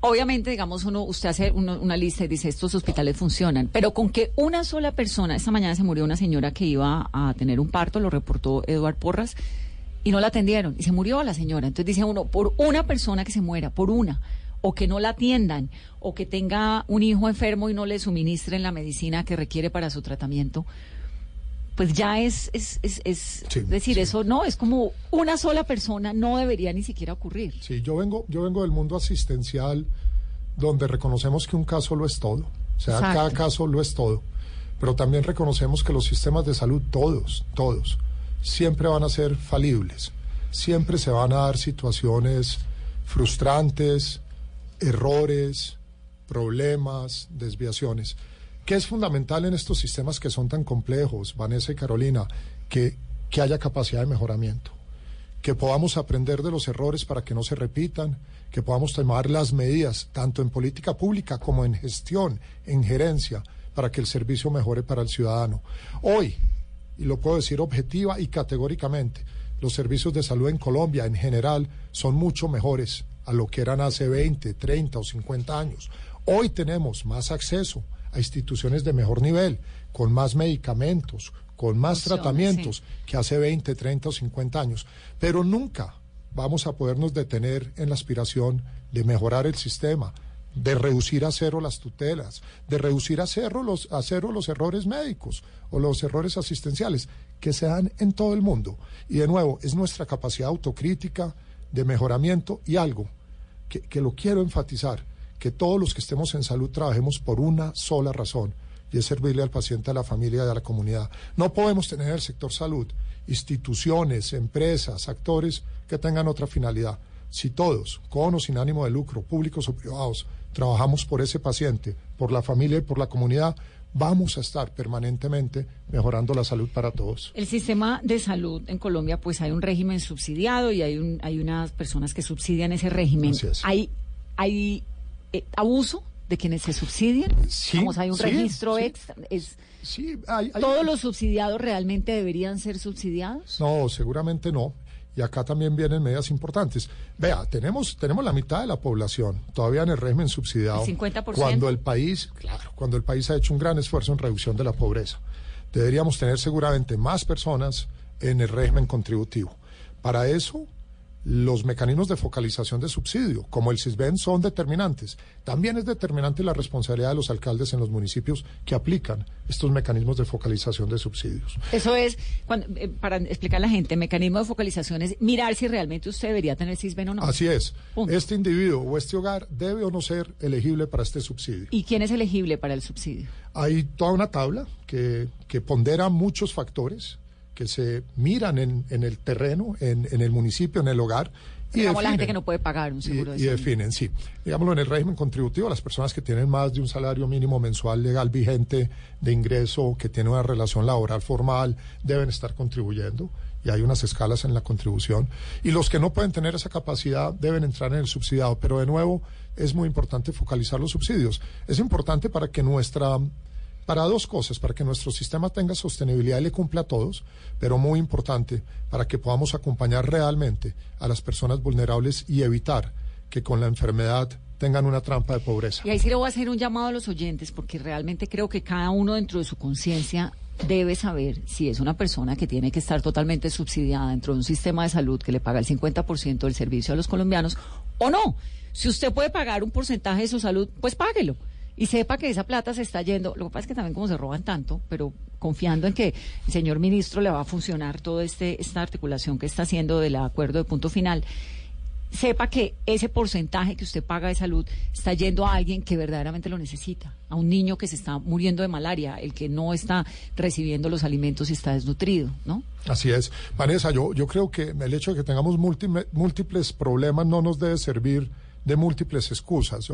Speaker 7: obviamente, digamos, uno, usted hace uno- una lista y dice, estos hospitales funcionan, pero con que una sola persona, esta mañana se murió una señora que iba a tener un parto, lo reportó Eduard Porras, y no la atendieron, y se murió la señora. Entonces dice uno, por una persona que se muera, por una, o que no la atiendan, o que tenga un hijo enfermo y no le suministren la medicina que requiere para su tratamiento, pues ya es, es, es, es decir, eso no, es como una sola persona, no debería ni siquiera ocurrir.
Speaker 8: Sí, yo vengo, yo vengo del mundo asistencial donde reconocemos que un caso lo es todo. O sea,
Speaker 7: Exacto.
Speaker 8: cada caso lo es todo. Pero también reconocemos que los sistemas de salud, todos, todos, siempre van a ser falibles. Siempre se van a dar situaciones frustrantes, errores, problemas, desviaciones. ¿Qué es fundamental en estos sistemas que son tan complejos, Vanessa y Carolina? Que, que haya capacidad de mejoramiento que podamos aprender de los errores para que no se repitan, que podamos tomar las medidas, tanto en política pública como en gestión, en gerencia, para que el servicio mejore para el ciudadano. Hoy, y lo puedo decir objetiva y categóricamente, los servicios de salud en Colombia en general son mucho mejores a lo que eran hace 20, 30 o 50 años. Hoy tenemos más acceso a instituciones de mejor nivel, con más medicamentos, con más tratamientos que hace 20, 30 o 50 años. Pero nunca vamos a podernos detener en la aspiración de mejorar el sistema, de reducir a cero las tutelas, de reducir a cero los, a cero los errores médicos o los errores asistenciales que se dan en todo el mundo. Y de nuevo, es nuestra capacidad autocrítica de mejoramiento y algo que, que lo quiero enfatizar, que todos los que estemos en salud trabajemos por una sola razón, y es servirle al paciente, a la familia y a la comunidad. No podemos tener en el sector salud instituciones, empresas, actores que tengan otra finalidad. Si todos, con o sin ánimo de lucro, públicos o privados, trabajamos por ese paciente, por la familia y por la comunidad, vamos a estar permanentemente mejorando la salud para todos.
Speaker 7: El sistema de salud en Colombia, pues hay un régimen subsidiado y hay, un, hay unas personas que subsidian ese régimen.
Speaker 8: Es.
Speaker 7: ¿Hay, hay eh, abuso de quienes se subsidian?
Speaker 8: Sí,
Speaker 7: Vamos, hay un
Speaker 8: sí,
Speaker 7: registro
Speaker 8: sí.
Speaker 7: extra. Es,
Speaker 8: Sí, hay- hay-
Speaker 7: ¿Todos los subsidiados realmente deberían ser subsidiados?
Speaker 8: No, seguramente no. Y acá también vienen medidas importantes. Vea, tenemos, tenemos la mitad de la población todavía en el régimen subsidiado.
Speaker 7: ¿El 50%?
Speaker 8: Cuando el país, claro, cuando el país ha hecho un gran esfuerzo en reducción de la pobreza. Deberíamos tener seguramente más personas en el régimen contributivo. Para eso los mecanismos de focalización de subsidio, como el CISBEN, son determinantes. También es determinante la responsabilidad de los alcaldes en los municipios que aplican estos mecanismos de focalización de subsidios.
Speaker 7: Eso es, cuando, eh, para explicar a la gente, mecanismo de focalización es mirar si realmente usted debería tener CISBEN o no.
Speaker 8: Así es. Este individuo o este hogar debe o no ser elegible para este subsidio.
Speaker 7: ¿Y quién es elegible para el subsidio?
Speaker 8: Hay toda una tabla que, que pondera muchos factores que se miran en, en el terreno, en, en, el municipio, en el hogar.
Speaker 7: Y Digamos definen, la gente que no puede pagar un seguro
Speaker 8: y,
Speaker 7: de
Speaker 8: y definen, sí. Digámoslo, en el régimen contributivo, las personas que tienen más de un salario mínimo mensual legal vigente de ingreso, que tienen una relación laboral formal, deben estar contribuyendo. Y hay unas escalas en la contribución. Y los que no pueden tener esa capacidad deben entrar en el subsidiado. Pero de nuevo, es muy importante focalizar los subsidios. Es importante para que nuestra para dos cosas, para que nuestro sistema tenga sostenibilidad y le cumpla a todos, pero muy importante, para que podamos acompañar realmente a las personas vulnerables y evitar que con la enfermedad tengan una trampa de pobreza.
Speaker 7: Y ahí sí le voy a hacer un llamado a los oyentes, porque realmente creo que cada uno dentro de su conciencia debe saber si es una persona que tiene que estar totalmente subsidiada dentro de un sistema de salud que le paga el 50% del servicio a los colombianos o no. Si usted puede pagar un porcentaje de su salud, pues páguelo y sepa que esa plata se está yendo. Lo que pasa es que también como se roban tanto, pero confiando en que el señor ministro le va a funcionar toda este, esta articulación que está haciendo del acuerdo de punto final, sepa que ese porcentaje que usted paga de salud está yendo a alguien que verdaderamente lo necesita, a un niño que se está muriendo de malaria, el que no está recibiendo los alimentos y está desnutrido, ¿no?
Speaker 8: Así es. Vanessa, yo, yo creo que el hecho de que tengamos múltiples problemas no nos debe servir de múltiples excusas.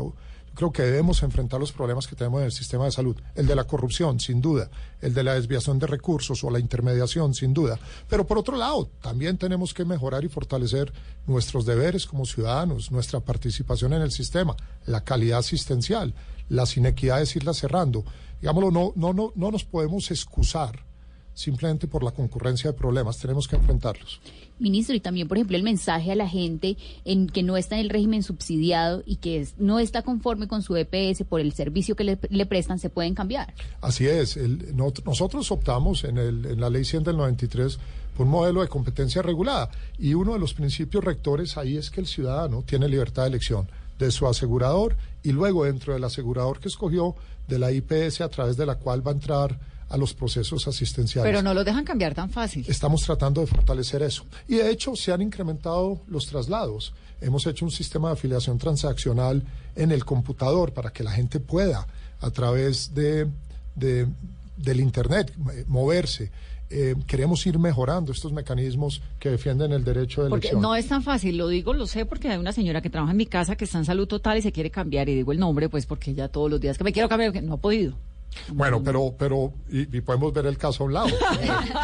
Speaker 8: Creo que debemos enfrentar los problemas que tenemos en el sistema de salud. El de la corrupción, sin duda. El de la desviación de recursos o la intermediación, sin duda. Pero por otro lado, también tenemos que mejorar y fortalecer nuestros deberes como ciudadanos, nuestra participación en el sistema, la calidad asistencial, las inequidades irlas cerrando. Digámoslo, no, no, no, no nos podemos excusar simplemente por la concurrencia de problemas, tenemos que enfrentarlos.
Speaker 9: Ministro, y también, por ejemplo, el mensaje a la gente en que no está en el régimen subsidiado y que es, no está conforme con su EPS por el servicio que le, le prestan, se pueden cambiar.
Speaker 8: Así es. El, no, nosotros optamos en, el, en la ley 100 del 93 por un modelo de competencia regulada y uno de los principios rectores ahí es que el ciudadano tiene libertad de elección de su asegurador y luego dentro del asegurador que escogió de la IPS a través de la cual va a entrar a los procesos asistenciales.
Speaker 7: Pero no los dejan cambiar tan fácil.
Speaker 8: Estamos tratando de fortalecer eso. Y de hecho se han incrementado los traslados. Hemos hecho un sistema de afiliación transaccional en el computador para que la gente pueda, a través de, de del Internet, moverse. Eh, queremos ir mejorando estos mecanismos que defienden el derecho de elección.
Speaker 7: Porque no es tan fácil, lo digo, lo sé, porque hay una señora que trabaja en mi casa que está en salud total y se quiere cambiar, y digo el nombre, pues porque ya todos los días que me quiero cambiar, que no ha podido.
Speaker 8: Bueno, pero, pero, y, y, podemos ver el caso a un lado.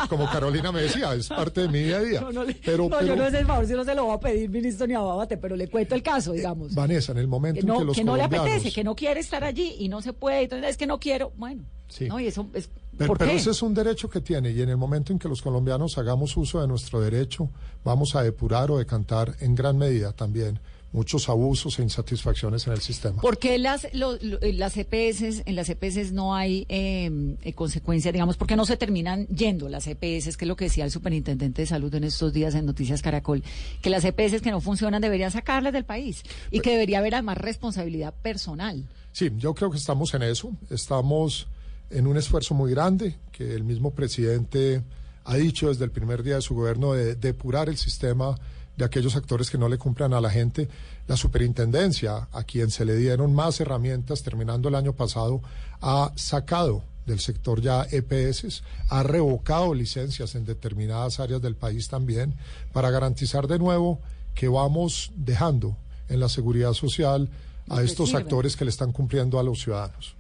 Speaker 8: Como Carolina me decía, es parte de mi día a día.
Speaker 7: No, no, le,
Speaker 8: pero,
Speaker 7: no
Speaker 8: pero,
Speaker 7: yo no sé el favor si no se lo voy a pedir, ministro, ni a Babate, pero le cuento el caso, digamos.
Speaker 8: Vanessa, en el momento
Speaker 7: que no,
Speaker 8: en que los
Speaker 7: que no le apetece, que no quiere estar allí y no se puede, entonces es que no quiero, bueno.
Speaker 8: Sí.
Speaker 7: No, y eso es,
Speaker 8: pero,
Speaker 7: ¿por
Speaker 8: pero
Speaker 7: qué?
Speaker 8: ese es un derecho que tiene y en el momento en que los colombianos hagamos uso de nuestro derecho, vamos a depurar o decantar en gran medida también muchos abusos e insatisfacciones en el sistema.
Speaker 7: ¿Por qué las, lo, lo, las EPS, en las EPS no hay eh, eh, consecuencias, digamos, porque no se terminan yendo las EPS, que es lo que decía el superintendente de salud en estos días en Noticias Caracol, que las EPS que no funcionan deberían sacarlas del país y que debería haber además responsabilidad personal?
Speaker 8: Sí, yo creo que estamos en eso, estamos en un esfuerzo muy grande que el mismo presidente ha dicho desde el primer día de su gobierno de depurar el sistema de aquellos actores que no le cumplan a la gente. La superintendencia, a quien se le dieron más herramientas terminando el año pasado, ha sacado del sector ya EPS, ha revocado licencias en determinadas áreas del país también, para garantizar de nuevo que vamos dejando en la seguridad social a estos actores que le están cumpliendo a los ciudadanos.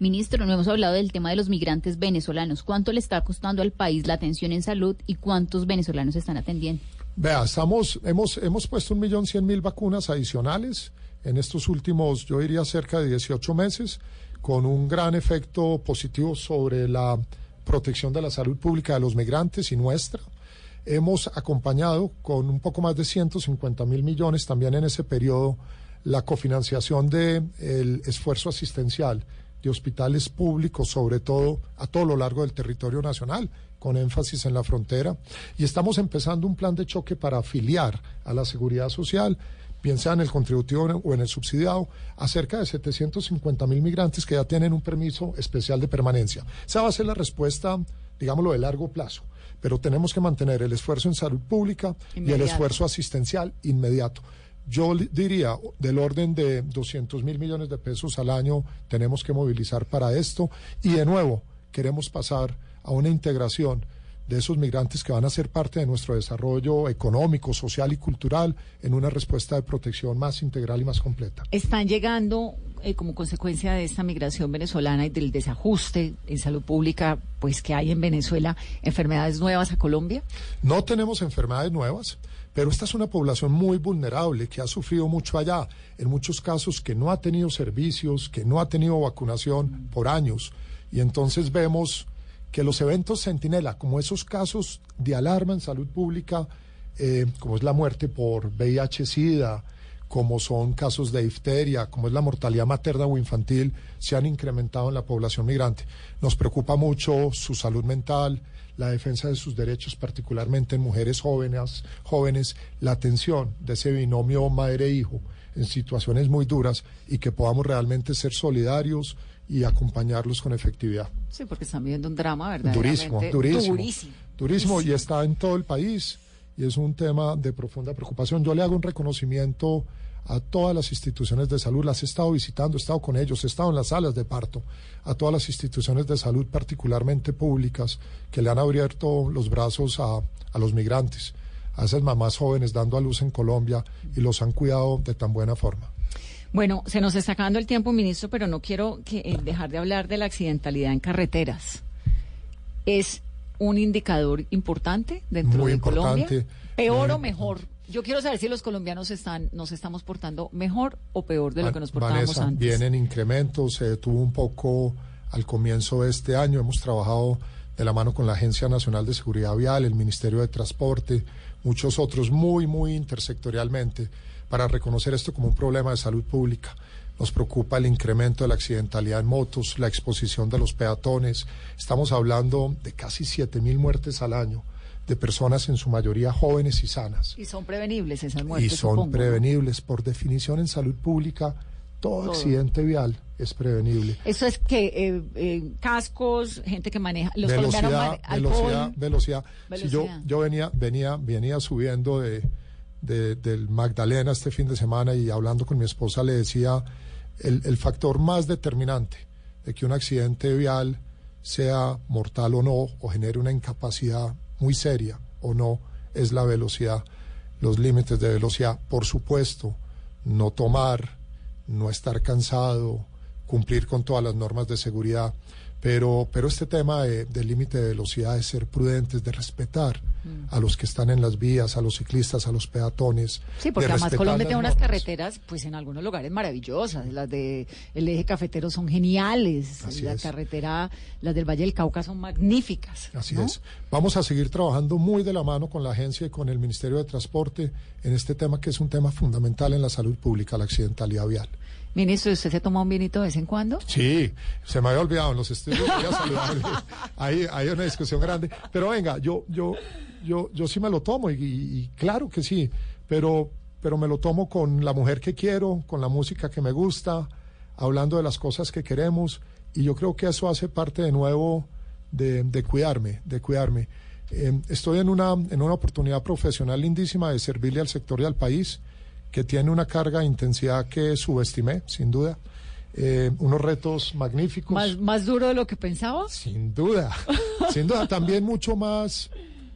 Speaker 9: Ministro, no hemos hablado del tema de los migrantes venezolanos. ¿Cuánto le está costando al país la atención en salud y cuántos venezolanos están atendiendo?
Speaker 8: Vea, estamos, hemos, hemos puesto un millón cien mil vacunas adicionales en estos últimos, yo diría, cerca de 18 meses, con un gran efecto positivo sobre la protección de la salud pública de los migrantes y nuestra. Hemos acompañado con un poco más de 150 mil millones también en ese periodo la cofinanciación del el esfuerzo asistencial de hospitales públicos, sobre todo a todo lo largo del territorio nacional, con énfasis en la frontera, y estamos empezando un plan de choque para afiliar a la seguridad social bien sea en el contributivo o en el subsidiado, a cerca de 750 mil migrantes que ya tienen un permiso especial de permanencia. Esa va a ser la respuesta, digámoslo, de largo plazo. Pero tenemos que mantener el esfuerzo en salud pública y el esfuerzo asistencial inmediato. Yo diría, del orden de 200 mil millones de pesos al año tenemos que movilizar para esto. Y de nuevo, queremos pasar a una integración de esos migrantes que van a ser parte de nuestro desarrollo económico, social y cultural en una respuesta de protección más integral y más completa.
Speaker 7: Están llegando eh, como consecuencia de esta migración venezolana y del desajuste en salud pública, pues que hay en Venezuela, enfermedades nuevas a Colombia.
Speaker 8: No tenemos enfermedades nuevas, pero esta es una población muy vulnerable que ha sufrido mucho allá, en muchos casos que no ha tenido servicios, que no ha tenido vacunación por años. Y entonces vemos que los eventos centinela, como esos casos de alarma en salud pública, eh, como es la muerte por VIH-Sida, como son casos de difteria, como es la mortalidad materna o infantil, se han incrementado en la población migrante. Nos preocupa mucho su salud mental, la defensa de sus derechos, particularmente en mujeres jóvenes, jóvenes, la atención de ese binomio madre-hijo en situaciones muy duras y que podamos realmente ser solidarios y acompañarlos con efectividad.
Speaker 7: Sí, porque están viviendo un drama, ¿verdad?
Speaker 8: Durísimo, durísimo.
Speaker 7: Durísimo.
Speaker 8: Durísimo y está en todo el país y es un tema de profunda preocupación. Yo le hago un reconocimiento a todas las instituciones de salud, las he estado visitando, he estado con ellos, he estado en las salas de parto, a todas las instituciones de salud, particularmente públicas, que le han abierto los brazos a, a los migrantes, a esas mamás jóvenes dando a luz en Colombia y los han cuidado de tan buena forma.
Speaker 7: Bueno, se nos está acabando el tiempo, ministro, pero no quiero que, eh, dejar de hablar de la accidentalidad en carreteras. ¿Es un indicador importante dentro
Speaker 8: Muy
Speaker 7: de Colombia?
Speaker 8: importante.
Speaker 7: ¿Peor
Speaker 8: Muy
Speaker 7: o mejor? Yo quiero saber si los colombianos están, nos estamos portando mejor o peor de lo que nos portábamos
Speaker 8: Vanessa,
Speaker 7: antes.
Speaker 8: vienen incrementos, se detuvo un poco al comienzo de este año, hemos trabajado de la mano con la Agencia Nacional de Seguridad Vial, el Ministerio de Transporte, muchos otros, muy, muy intersectorialmente, para reconocer esto como un problema de salud pública. Nos preocupa el incremento de la accidentalidad en motos, la exposición de los peatones. Estamos hablando de casi 7 mil muertes al año de personas en su mayoría jóvenes y sanas
Speaker 7: Y son prevenibles esas muertes,
Speaker 8: y son
Speaker 7: supongo, ¿no?
Speaker 8: prevenibles. Por definición en salud pública, todo,
Speaker 7: Todo.
Speaker 8: accidente vial es prevenible.
Speaker 7: Eso es que eh, eh, cascos, gente que maneja, los
Speaker 8: velocidad,
Speaker 7: alcohol.
Speaker 8: velocidad, velocidad. Si yo,
Speaker 7: Velocidad.
Speaker 8: yo venía, venía, venía subiendo de, de- del Magdalena este fin de semana y hablando con mi esposa le decía el, el factor más determinante de que un accidente vial sea mortal o no, o genere una incapacidad muy seria o no, es la velocidad, los límites de velocidad. Por supuesto, no tomar, no estar cansado, cumplir con todas las normas de seguridad. Pero, pero este tema de- del límite de velocidad, de ser prudentes, de respetar a los que están en las vías, a los ciclistas, a los peatones.
Speaker 7: Sí, porque
Speaker 8: de
Speaker 7: además Colombia tiene unas carreteras, pues en algunos lugares maravillosas. Las de el eje cafetero son geniales.
Speaker 8: Así
Speaker 7: la
Speaker 8: es.
Speaker 7: carretera, las del Valle del Cauca son magníficas.
Speaker 8: Así
Speaker 7: ¿no?
Speaker 8: es. Vamos a seguir trabajando muy de la mano con la agencia y con el Ministerio de Transporte en este tema que es un tema fundamental en la salud pública, la accidentalidad vial.
Speaker 7: Ministro, ¿usted se toma un vinito de vez en cuando?
Speaker 8: Sí, se me había olvidado en los estudios. Ahí hay una discusión grande. Pero venga, yo, yo, yo, yo sí me lo tomo y, claro que sí, pero, pero me lo tomo con la mujer que quiero, con la música que me gusta, hablando de las cosas que queremos y yo creo que eso hace parte de nuevo de, de cuidarme, de cuidarme. Eh, estoy en una, en una oportunidad profesional lindísima de servirle al sector y al país que tiene una carga de intensidad que subestimé, sin duda. Eh, unos retos magníficos.
Speaker 7: ¿Más, ¿Más duro de lo que pensaba?
Speaker 8: Sin duda, sin duda, también mucho más,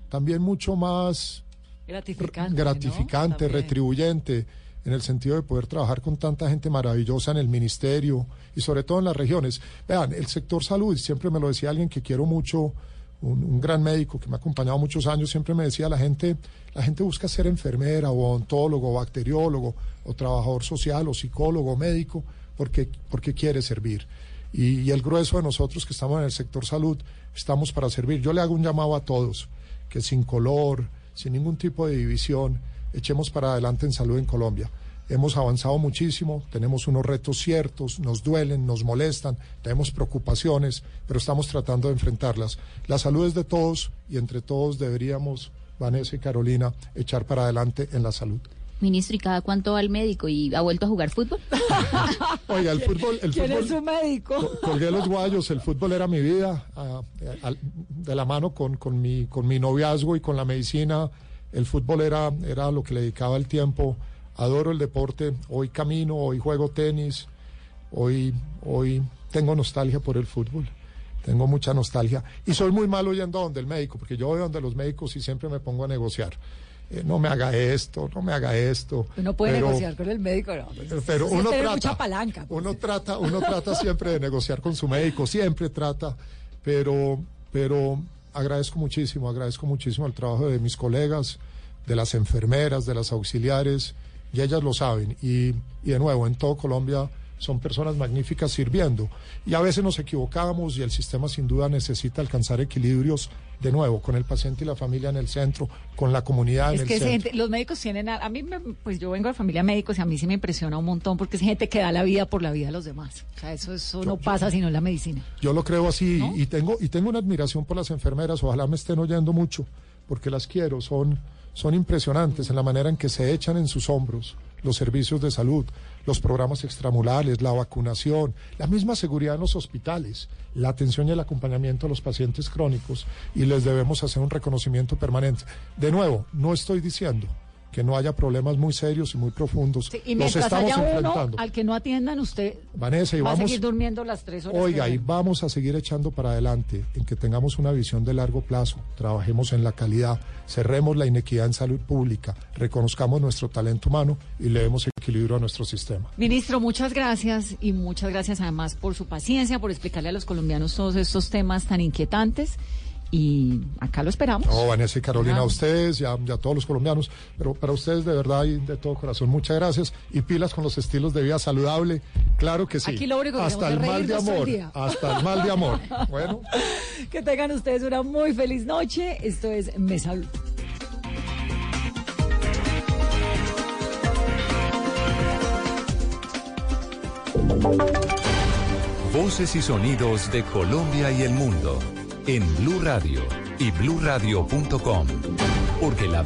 Speaker 8: también mucho más
Speaker 7: Gratificante.
Speaker 8: gratificante, retribuyente, en el sentido de poder trabajar con tanta gente maravillosa en el ministerio y sobre todo en las regiones. Vean, el sector salud, siempre me lo decía alguien que quiero mucho, un, gran médico que me ha acompañado muchos años, siempre me decía, la gente, la gente busca ser enfermera o odontólogo, o bacteriólogo, o trabajador social, o psicólogo, o médico, porque, porque quiere servir. Y, y el grueso de nosotros que estamos en el sector salud, estamos para servir. Yo le hago un llamado a todos, que sin color, sin ningún tipo de división, echemos para adelante en salud en Colombia. Hemos avanzado muchísimo, tenemos unos retos ciertos, nos duelen, nos molestan, tenemos preocupaciones, pero estamos tratando de enfrentarlas. La salud es de todos y entre todos deberíamos, Vanessa y Carolina, echar para adelante en la salud.
Speaker 9: Ministro, ¿y cada cuánto va al médico y ha vuelto a jugar fútbol?
Speaker 8: Oiga, el fútbol... El
Speaker 7: ¿Quién
Speaker 8: fútbol
Speaker 7: es su médico?
Speaker 8: co- colgué los guayos, el fútbol era mi vida, ah, eh, al- de la mano con, con, mi, con mi noviazgo y con la medicina. El fútbol era, era lo que le dedicaba el tiempo. Adoro el deporte, hoy camino, hoy juego tenis, hoy, hoy tengo nostalgia por el fútbol. Tengo mucha nostalgia. Y soy muy malo yendo a donde el médico, porque yo voy donde los médicos y siempre me pongo a negociar. Eh, no me haga esto, no me haga esto.
Speaker 7: Uno puede
Speaker 8: Pero-
Speaker 7: negociar con el médico, ¿no?
Speaker 8: pero
Speaker 7: Eso es
Speaker 8: uno trata,
Speaker 7: mucha palanca. pues.
Speaker 8: uno trata, uno trata siempre de negociar con su médico, siempre trata, pero, pero agradezco muchísimo, agradezco muchísimo el trabajo de mis colegas, de las enfermeras, de las auxiliares, y ellas lo saben. Y, y de nuevo, en todo Colombia son personas magníficas sirviendo. Y a veces nos equivocamos y el sistema sin duda necesita alcanzar equilibrios de nuevo, con el paciente y la familia en el centro, con la comunidad
Speaker 7: Es
Speaker 8: en
Speaker 7: que
Speaker 8: el centro.
Speaker 7: gente- los médicos tienen, a, a mí, me- pues yo vengo de familia de médicos y a mí sí me impresiona un montón porque es gente que da la vida por la vida de los demás. O sea, eso, eso no pasa sino en la medicina.
Speaker 8: Yo lo creo así y tengo y tengo una admiración por las enfermeras, ojalá me estén oyendo mucho, porque las quiero, son son impresionantes en la manera en que se echan en sus hombros los servicios de salud, los programas extramurales, la vacunación, la misma seguridad en los hospitales, la atención y el acompañamiento a los pacientes crónicos y les debemos hacer un reconocimiento permanente. De nuevo, no estoy diciendo que no haya problemas muy serios y muy profundos.
Speaker 7: Y
Speaker 8: los estamos
Speaker 7: haya uno
Speaker 8: enfrentando.
Speaker 7: al que no atiendan, usted
Speaker 8: Vanessa, y
Speaker 7: va a
Speaker 8: vamos-
Speaker 7: seguir durmiendo las tres horas.
Speaker 8: Oiga, y vamos a seguir echando para adelante en que tengamos una visión de largo plazo, trabajemos en la calidad, cerremos la inequidad en salud pública, reconozcamos nuestro talento humano y le demos equilibrio a nuestro sistema.
Speaker 7: Ministro, muchas gracias y muchas gracias además por su paciencia, por explicarle a los colombianos todos estos temas tan inquietantes. Y acá lo esperamos.
Speaker 8: No, Vanessa y Carolina,
Speaker 7: Ah.
Speaker 8: a ustedes y a, y a todos los colombianos, pero para ustedes de verdad y de todo corazón, muchas gracias y pilas con los estilos de vida saludable, claro que sí.
Speaker 7: Aquí lo único que
Speaker 8: hasta el
Speaker 7: es
Speaker 8: mal de
Speaker 7: el
Speaker 8: amor, hasta el mal de amor. Bueno.
Speaker 7: Que tengan ustedes una muy feliz noche. Esto es Mesa Blue.
Speaker 5: Voces y sonidos de Colombia y el mundo en Blue Radio y bluradio.com, porque la